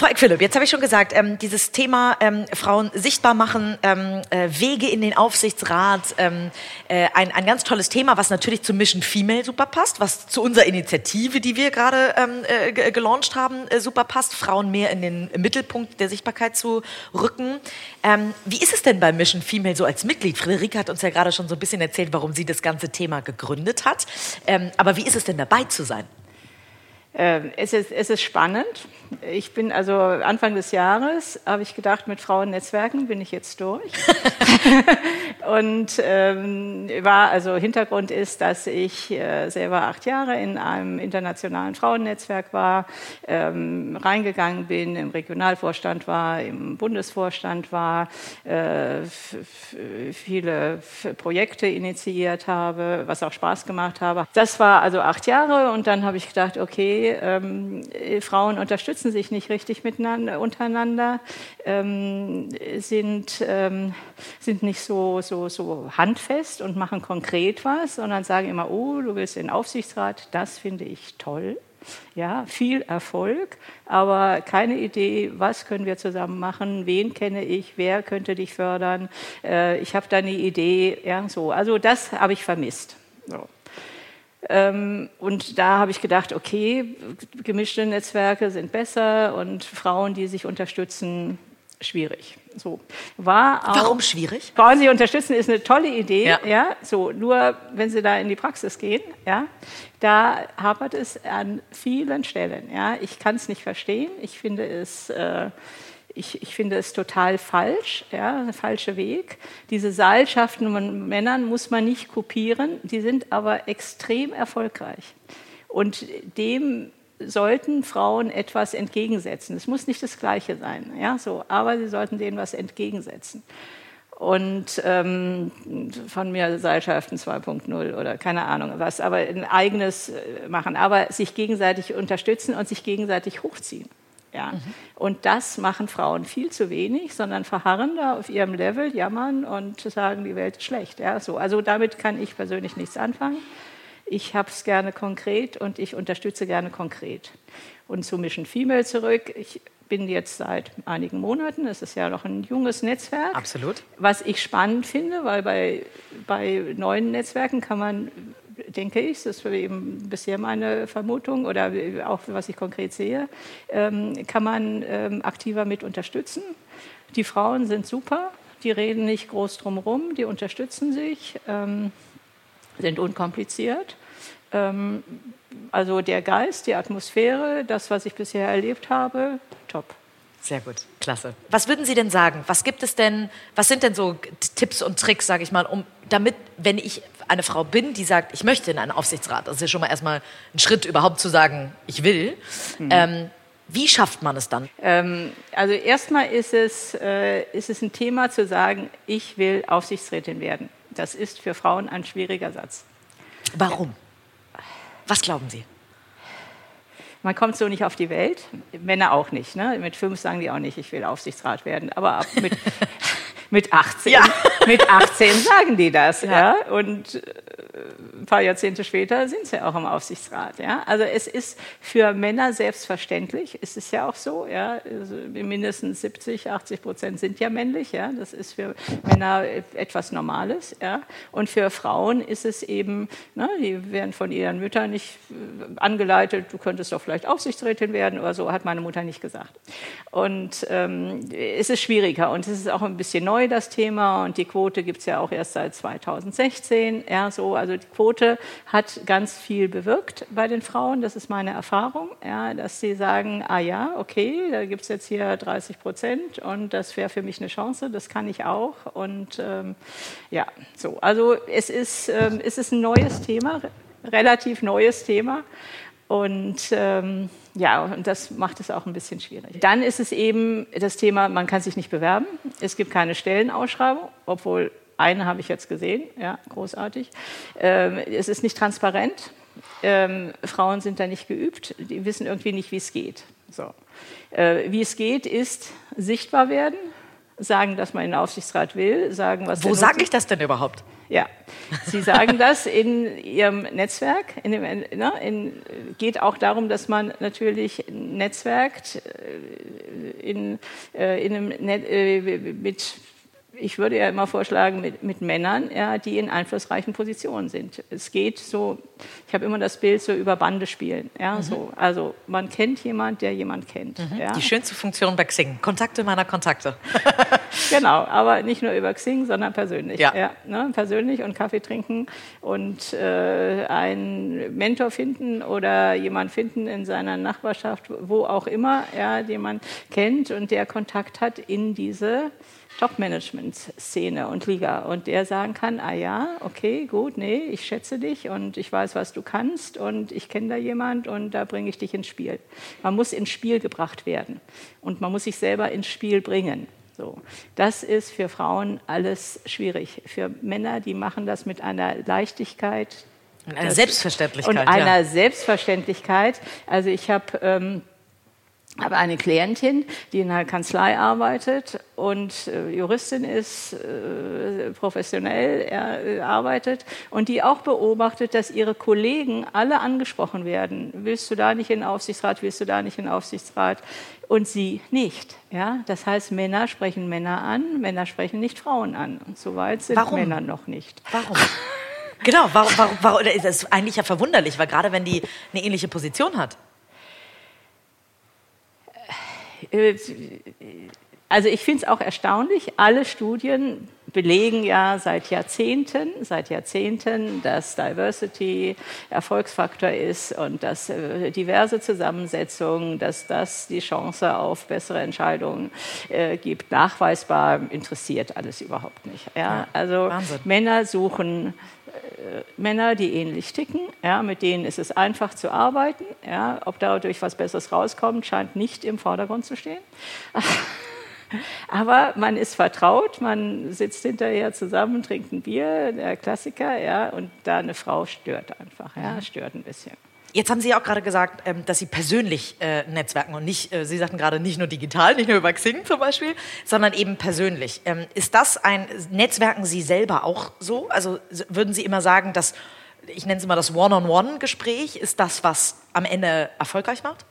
Frau Eck-Philipp, jetzt habe ich schon gesagt, ähm, dieses Thema ähm, Frauen sichtbar machen, ähm, äh, Wege in den Aufsichtsrat, ähm, äh, ein, ein ganz tolles Thema, was natürlich zu Mission Female super passt, was zu unserer Initiative, die wir gerade ähm, äh, gelauncht haben, äh, super passt, Frauen mehr in den Mittelpunkt der Sichtbarkeit zu rücken. Ähm, wie ist es denn bei Mission Female so als Mitglied? Friederike hat uns ja gerade schon so ein bisschen erzählt, warum sie das ganze Thema gegründet hat. aber wie ist es denn dabei zu sein? Ähm, es ist, es ist spannend. Ich bin also Anfang des Jahres, habe ich gedacht, mit Frauennetzwerken bin ich jetzt durch. und ähm, war, also Hintergrund ist, dass ich äh, selber acht Jahre in einem internationalen Frauennetzwerk war, ähm, reingegangen bin, im Regionalvorstand war, im Bundesvorstand war, äh, viele Projekte initiiert habe, was auch Spaß gemacht habe. Das war also acht Jahre und dann habe ich gedacht, okay, ähm, Frauen unterstützen sich nicht richtig miteinander, untereinander, ähm, sind, ähm, sind nicht so, so, so handfest und machen konkret was, sondern sagen immer, oh, du willst in den Aufsichtsrat, das finde ich toll. Ja, viel Erfolg, aber keine Idee, was können wir zusammen machen, wen kenne ich, wer könnte dich fördern. Äh, ich habe da eine Idee, ja, so. Also das habe ich vermisst. So. Ähm, und da habe ich gedacht, okay, gemischte Netzwerke sind besser und Frauen, die sich unterstützen, schwierig. So war auch, Warum schwierig? Frauen sie unterstützen ist eine tolle Idee, Ja. ja. So nur wenn sie da in die Praxis gehen, ja, da hapert es an vielen Stellen. Ja, ich kann es nicht verstehen. Ich finde es äh, ich, ich finde es total falsch, ja, der falsche Weg. Diese Seilschaften von Männern muss man nicht kopieren, die sind aber extrem erfolgreich. Und dem sollten Frauen etwas entgegensetzen. Es muss nicht das Gleiche sein, ja, so, aber sie sollten denen was entgegensetzen. Und ähm, von mir Seilschaften 2.0 oder keine Ahnung was, aber ein eigenes äh, machen, aber sich gegenseitig unterstützen und sich gegenseitig hochziehen. Ja. Und das machen Frauen viel zu wenig, sondern verharren da auf ihrem Level, jammern und sagen, die Welt ist schlecht. Ja, so. Also damit kann ich persönlich nichts anfangen. Ich habe es gerne konkret und ich unterstütze gerne konkret. Und zu Mission Female zurück. Ich bin jetzt seit einigen Monaten, es ist ja noch ein junges Netzwerk. Absolut. Was ich spannend finde, weil bei, bei neuen Netzwerken kann man, denke ich, das ist eben bisher meine Vermutung oder auch was ich konkret sehe, ähm, kann man ähm, aktiver mit unterstützen. Die Frauen sind super, die reden nicht groß drumherum, die unterstützen sich, ähm, sind unkompliziert. Also der Geist, die Atmosphäre, das, was ich bisher erlebt habe, top. Sehr gut, klasse. Was würden Sie denn sagen? Was gibt es denn, was sind denn so Tipps und Tricks, sage ich mal, um damit, wenn ich eine Frau bin, die sagt, ich möchte in einen Aufsichtsrat, das ist ja schon mal erstmal ein Schritt, überhaupt zu sagen, ich will. Ähm, wie schafft man es dann? Ähm, also erstmal ist es, äh, ist es ein Thema zu sagen, ich will Aufsichtsrätin werden. Das ist für Frauen ein schwieriger Satz. Warum? Was glauben Sie? Man kommt so nicht auf die Welt, Männer auch nicht. Ne? Mit fünf sagen die auch nicht, ich will Aufsichtsrat werden. Aber ab mit, mit, 18, Ja. mit 18 sagen die das. Ja. Und äh, paar Jahrzehnte später sind sie auch im Aufsichtsrat. Ja? Also es ist für Männer selbstverständlich, es ist ja auch so, ja? also mindestens 70, 80 Prozent sind ja männlich. Ja? Das ist für Männer etwas Normales. Ja? Und für Frauen ist es eben, ne, die werden von ihren Müttern nicht äh, angeleitet, du könntest doch vielleicht Aufsichtsrätin werden oder so, hat meine Mutter nicht gesagt. Und ähm, es ist schwieriger und es ist auch ein bisschen neu, das Thema. Und die Quote gibt es ja auch erst seit 2016. Ja, so, also die Quote hat ganz viel bewirkt bei den Frauen, das ist meine Erfahrung, ja, dass sie sagen, ah ja, okay, da gibt es jetzt hier 30 Prozent und das wäre für mich eine Chance, das kann ich auch. Und ähm, ja, so, also es ist, ähm, es ist ein neues Thema, relativ neues Thema. Und ähm, ja, und das macht es auch ein bisschen schwierig. Dann ist es eben das Thema, man kann sich nicht bewerben. Es gibt keine Stellenausschreibung, obwohl eine habe ich jetzt gesehen, ja, großartig. Ähm, es ist nicht transparent. Ähm, Frauen sind da nicht geübt, die wissen irgendwie nicht, wie es geht. So. Äh, wie es geht, ist sichtbar werden, sagen, dass man in den Aufsichtsrat will, sagen, was Wo sage ich das denn überhaupt? ja, Sie sagen das in Ihrem Netzwerk. In dem, ne, in, geht auch darum, dass man natürlich netzwerkt äh, in, äh, in einem Net, äh, mit, ich würde ja immer vorschlagen, mit, mit Männern, ja, die in einflussreichen Positionen sind. Es geht so, ich habe immer das Bild so über Bande spielen. Ja, so. Also man kennt jemand, der jemand kennt. Ja. Die schönste Funktion bei Xing. Kontakte meiner Kontakte. Genau, aber nicht nur über Xing, sondern persönlich. Ja. ne, persönlich und Kaffee trinken und äh, einen Mentor finden oder jemand finden in seiner Nachbarschaft, wo auch immer, ja, den man kennt und der Kontakt hat in diese Top-Management-Szene und Liga und der sagen kann, ah ja, okay, gut, nee, ich schätze dich und ich weiß, was du kannst und ich kenne da jemand und da bringe ich dich ins Spiel. Man muss ins Spiel gebracht werden und man muss sich selber ins Spiel bringen. So. Das ist für Frauen alles schwierig. Für Männer, die machen das mit einer Leichtigkeit. Und eine Das- Selbstverständlichkeit. Und einer ja. Selbstverständlichkeit. Also ich habe ähm, habe eine Klientin, die in einer Kanzlei arbeitet und äh, Juristin ist, äh, professionell äh, arbeitet und die auch beobachtet, dass ihre Kollegen alle angesprochen werden. Willst du da nicht in den Aufsichtsrat? Willst du da nicht in den Aufsichtsrat? Und sie nicht. Ja? Das heißt, Männer sprechen Männer an, Männer sprechen nicht Frauen an. Und so weit sind Warum? Männer noch nicht. Warum? Genau, warum, warum, warum, das ist eigentlich ja verwunderlich, weil gerade wenn die eine ähnliche Position hat. Äh, Also ich finde es auch erstaunlich, alle Studien belegen ja seit Jahrzehnten, seit Jahrzehnten, dass Diversity Erfolgsfaktor ist und dass äh, diverse Zusammensetzungen, dass das die Chance auf bessere Entscheidungen äh, gibt. Nachweisbar interessiert alles überhaupt nicht. Ja? ja also Wahnsinn. Männer suchen Männer, die ähnlich ticken, ja, mit denen ist es einfach zu arbeiten. Ja, ob dadurch was Besseres rauskommt, scheint nicht im Vordergrund zu stehen. Aber man ist vertraut, man sitzt hinterher zusammen, trinkt ein Bier, der Klassiker, ja, und da eine Frau stört einfach, ja, stört ein bisschen. Jetzt haben Sie ja auch gerade gesagt, ähm, dass Sie persönlich äh, netzwerken und nicht, äh, Sie sagten gerade nicht nur digital, nicht nur über Xing zum Beispiel, sondern eben persönlich. Ähm, ist das ein, netzwerken Sie selber auch so? Also würden Sie immer sagen, dass, ich nenne es immer das One-on-One-Gespräch, ist das, was am Ende erfolgreich macht?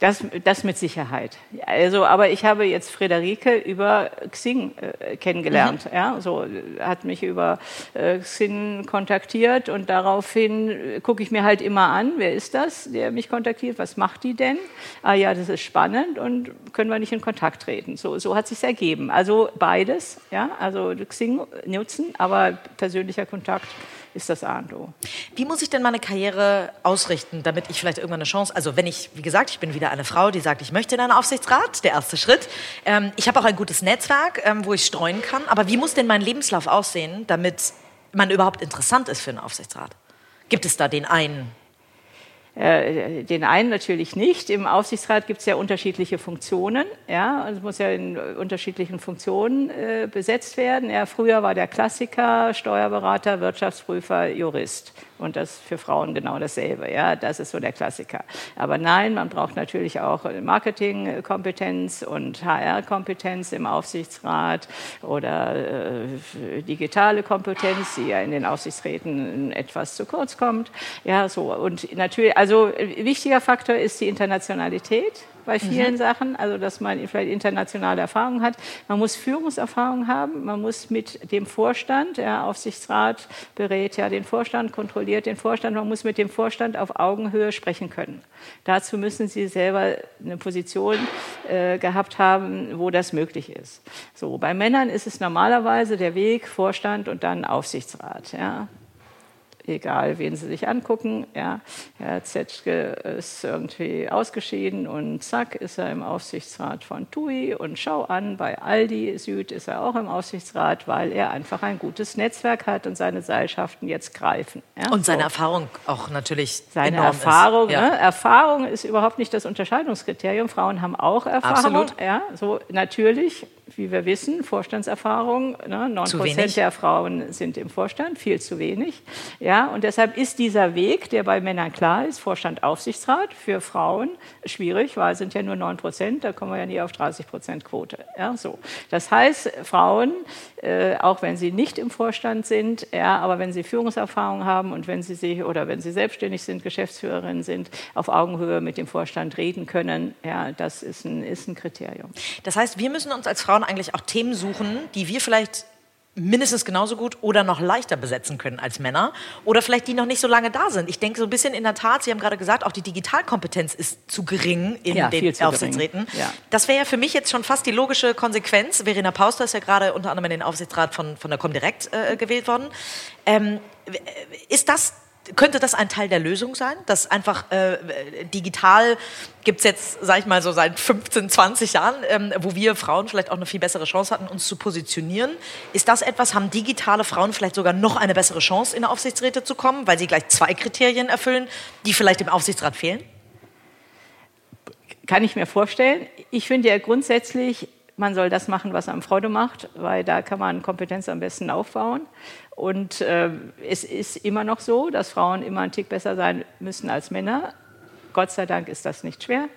Das, das mit Sicherheit. Also, aber ich habe jetzt Friederike über Xing äh, kennengelernt. Mhm. Ja, so hat mich über äh, Xing kontaktiert und daraufhin äh, gucke ich mir halt immer an, wer ist das, der mich kontaktiert, was macht die denn? Ah ja, das ist spannend und können wir nicht in Kontakt treten. So, so hat sich ergeben. Also beides, ja, also Xing nutzen, aber persönlicher Kontakt ist das A und O. Wie muss ich denn meine Karriere ausrichten, damit ich vielleicht irgendwann eine Chance, also wenn ich, wie gesagt, ich bin wieder eine Frau, die sagt, ich möchte in einen Aufsichtsrat, der erste Schritt. Ähm, ich habe auch ein gutes Netzwerk, ähm, wo ich streuen kann, aber wie muss denn mein Lebenslauf aussehen, damit man überhaupt interessant ist für einen Aufsichtsrat? Gibt es da den einen äh, den einen natürlich nicht. Im Aufsichtsrat gibt es ja unterschiedliche Funktionen. Ja, es muss ja in unterschiedlichen Funktionen äh, besetzt werden. Ja, früher war der Klassiker Steuerberater, Wirtschaftsprüfer, Jurist. Und das für Frauen genau dasselbe. Ja, das ist so der Klassiker. Aber nein, man braucht natürlich auch Marketingkompetenz und HR-Kompetenz im Aufsichtsrat oder äh, digitale Kompetenz, die ja in den Aufsichtsräten etwas zu kurz kommt. Ja, so. Und natürlich, also wichtiger Faktor ist die Internationalität bei vielen mhm. Sachen, also dass man vielleicht internationale Erfahrung hat. Man muss Führungserfahrung haben, man muss mit dem Vorstand, der Aufsichtsrat berät ja den Vorstand, kontrolliert den Vorstand, man muss mit dem Vorstand auf Augenhöhe sprechen können. Dazu müssen Sie selber eine Position äh, gehabt haben, wo das möglich ist. So, bei Männern ist es normalerweise der Weg Vorstand und dann Aufsichtsrat. Ja egal wen Sie sich angucken. Ja, Herr Zetschke ist irgendwie ausgeschieden und zack ist er im Aufsichtsrat von TUI und schau an, bei Aldi Süd ist er auch im Aufsichtsrat, weil er einfach ein gutes Netzwerk hat und seine Seilschaften jetzt greifen. Ja, und seine so. Erfahrung auch natürlich Seine Erfahrung, ist, ja. ne? Erfahrung ist überhaupt nicht das Unterscheidungskriterium. Frauen haben auch Erfahrung. Absolut. Ja, so natürlich wie wir wissen, Vorstandserfahrung. Ne? 9 Prozent der Frauen sind im Vorstand, viel zu wenig. Ja, und deshalb ist dieser Weg, der bei Männern klar ist, Vorstand, Aufsichtsrat, für Frauen schwierig, weil es sind ja nur 9 Prozent, da kommen wir ja nie auf 30 Prozent Quote. Ja, so. Das heißt, Frauen, äh, auch wenn sie nicht im Vorstand sind, ja, aber wenn sie Führungserfahrung haben und wenn sie sich oder wenn sie selbstständig sind, Geschäftsführerin sind, auf Augenhöhe mit dem Vorstand reden können, ja, das ist ein, ist ein Kriterium. Das heißt, wir müssen uns als Frauen eigentlich auch Themen suchen, die wir vielleicht mindestens genauso gut oder noch leichter besetzen können als Männer oder vielleicht die noch nicht so lange da sind. Ich denke so ein bisschen in der Tat, Sie haben gerade gesagt, auch die Digitalkompetenz ist zu gering in ja, den Aufsichtsräten. Ja. Das wäre ja für mich jetzt schon fast die logische Konsequenz. Verena Pauster ist ja gerade unter anderem in den Aufsichtsrat von, von der Comdirect äh, gewählt worden. Ähm, ist das könnte das ein Teil der Lösung sein, dass einfach äh, digital gibt es jetzt, sag ich mal so seit 15, 20 Jahren, ähm, wo wir Frauen vielleicht auch eine viel bessere Chance hatten, uns zu positionieren. Ist das etwas, haben digitale Frauen vielleicht sogar noch eine bessere Chance, in Aufsichtsräte zu kommen, weil sie gleich zwei Kriterien erfüllen, die vielleicht im Aufsichtsrat fehlen? Kann ich mir vorstellen. Ich finde ja grundsätzlich, man soll das machen, was einem Freude macht, weil da kann man Kompetenz am besten aufbauen. Und äh, es ist immer noch so, dass Frauen immer ein Tick besser sein müssen als Männer. Gott sei Dank ist das nicht schwer.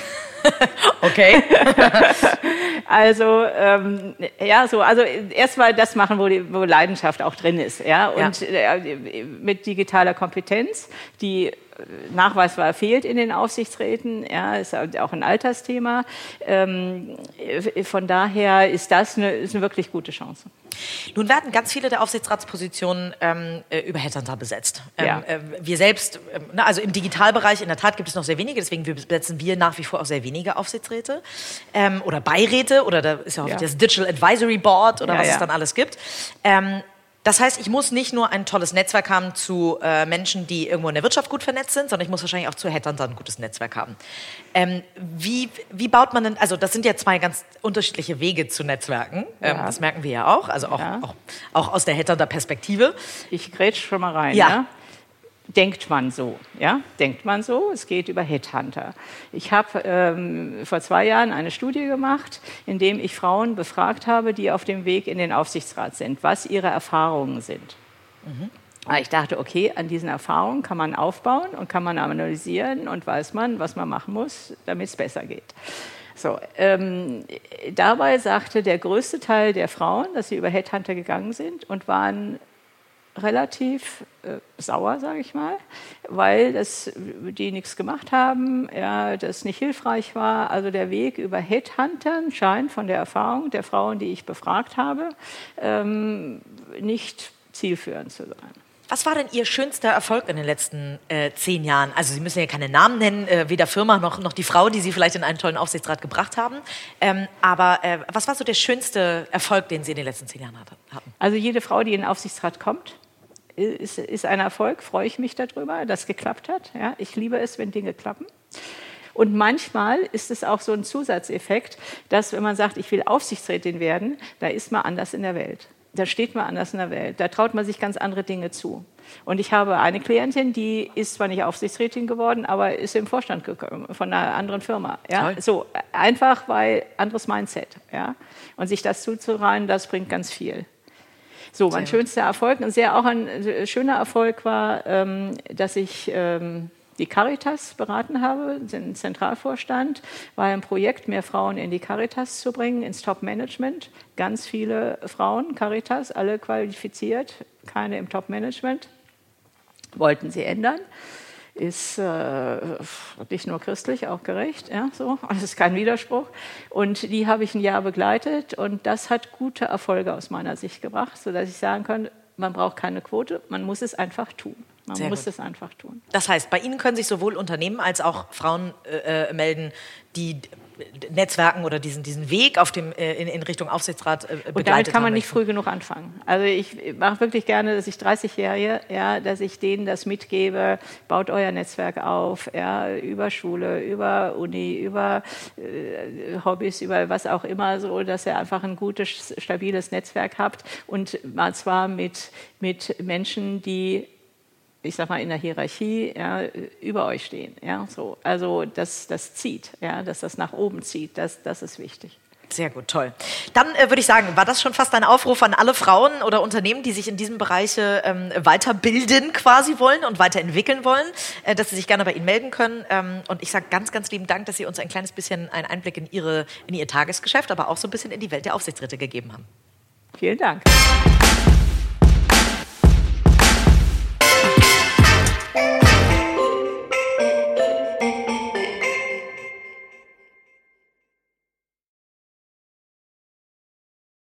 okay. Also ähm, ja, so also erstmal das machen, wo, die, wo Leidenschaft auch drin ist, ja und ja. Äh, mit digitaler Kompetenz, die nachweisbar fehlt in den Aufsichtsräten. Ja, ist auch ein Altersthema. Ähm, von daher ist das eine, ist eine wirklich gute Chance. Nun werden ganz viele der Aufsichtsratspositionen ähm, äh, über Headhunter besetzt. Ähm, ja. äh, wir selbst, äh, na, also im Digitalbereich in der Tat gibt es noch sehr wenige, deswegen besetzen wir nach wie vor auch sehr wenige Aufsichtsräte ähm, oder Beiräte oder da ist ja auch ja. das Digital Advisory Board oder ja, was es dann alles gibt. Das heißt, ich muss nicht nur ein tolles Netzwerk haben zu äh, Menschen, die irgendwo in der Wirtschaft gut vernetzt sind, sondern ich muss wahrscheinlich auch zu Headhuntern ein gutes Netzwerk haben. Ähm, wie, wie baut man denn, also das sind ja zwei ganz unterschiedliche Wege zu Netzwerken. Ähm, ja. Das merken wir ja auch, also auch, ja. auch, auch, aus der Headhunter-Perspektive. Ich grätsch schon mal rein. Ja. ja? Denkt man so. Ja? Denkt man so, es geht über Headhunter. Ich habe ähm, vor zwei Jahren eine Studie gemacht, in der ich Frauen befragt habe, die auf dem Weg in den Aufsichtsrat sind, was ihre Erfahrungen sind. Mhm. Ich dachte, okay, an diesen Erfahrungen kann man aufbauen und kann man analysieren und weiß man, was man machen muss, damit es besser geht. So, ähm, dabei sagte der größte Teil der Frauen, dass sie über Headhunter gegangen sind und waren relativ äh, sauer, sage ich mal, weil das, die nichts gemacht haben, ja, das nicht hilfreich war. Also der Weg über Headhuntern scheint von der Erfahrung der Frauen, die ich befragt habe, ähm, nicht zielführend zu sein. Was war denn Ihr schönster Erfolg in den letzten äh, zehn Jahren? Also Sie müssen ja keine Namen nennen, äh, weder Firma noch, noch die Frau, die Sie vielleicht in einen tollen Aufsichtsrat gebracht haben. Ähm, aber äh, was war so der schönste Erfolg, den Sie in den letzten zehn Jahren hatten? Also jede Frau, die in den Aufsichtsrat kommt, ist, ist ein Erfolg, freue ich mich darüber, dass es geklappt hat. Ja, ich liebe es, wenn Dinge klappen. Und manchmal ist es auch so ein Zusatzeffekt, dass wenn man sagt, ich will Aufsichtsrätin werden, da ist man anders in der Welt. Da steht man anders in der Welt. Da traut man sich ganz andere Dinge zu. Und ich habe eine Klientin, die ist zwar nicht Aufsichtsrätin geworden, aber ist im Vorstand gekommen von einer anderen Firma. Ja? So einfach, weil anderes Mindset. Ja? Und sich das zuzureihen, das bringt ganz viel. So, mein sehr schönster Erfolg, und sehr auch ein äh, schöner Erfolg war, ähm, dass ich ähm, die Caritas beraten habe, den Zentralvorstand, war ein Projekt, mehr Frauen in die Caritas zu bringen, ins Top-Management. Ganz viele Frauen, Caritas, alle qualifiziert, keine im Top-Management, wollten sie ändern ist äh, nicht nur christlich, auch gerecht. Ja, so. Das ist kein Widerspruch. Und die habe ich ein Jahr begleitet und das hat gute Erfolge aus meiner Sicht gebracht, sodass ich sagen kann, man braucht keine Quote, man muss es einfach tun. Man Sehr muss gut. es einfach tun. Das heißt, bei Ihnen können sich sowohl Unternehmen als auch Frauen äh, äh melden, die Netzwerken oder diesen, diesen Weg auf dem, äh, in, in Richtung Aufsichtsrat äh, begleitet Und damit kann man nicht früh genug anfangen. Also ich mache wirklich gerne, dass ich 30-Jährige, ja, dass ich denen das mitgebe, baut euer Netzwerk auf, ja, über Schule, über Uni, über äh, Hobbys, über was auch immer, so, dass ihr einfach ein gutes, stabiles Netzwerk habt und mal zwar mit, mit Menschen, die ich sag mal, in der Hierarchie ja, über euch stehen. Ja, so. Also das, das zieht, ja, dass das nach oben zieht, das, das ist wichtig. Sehr gut, toll. Dann äh, würde ich sagen, war das schon fast ein Aufruf an alle Frauen oder Unternehmen, die sich in diesem Bereich ähm, weiterbilden quasi wollen und weiterentwickeln wollen, äh, dass sie sich gerne bei Ihnen melden können. Ähm, und ich sage ganz, ganz lieben Dank, dass Sie uns ein kleines bisschen einen Einblick in, Ihre, in Ihr Tagesgeschäft, aber auch so ein bisschen in die Welt der Aufsichtsräte gegeben haben. Vielen Dank.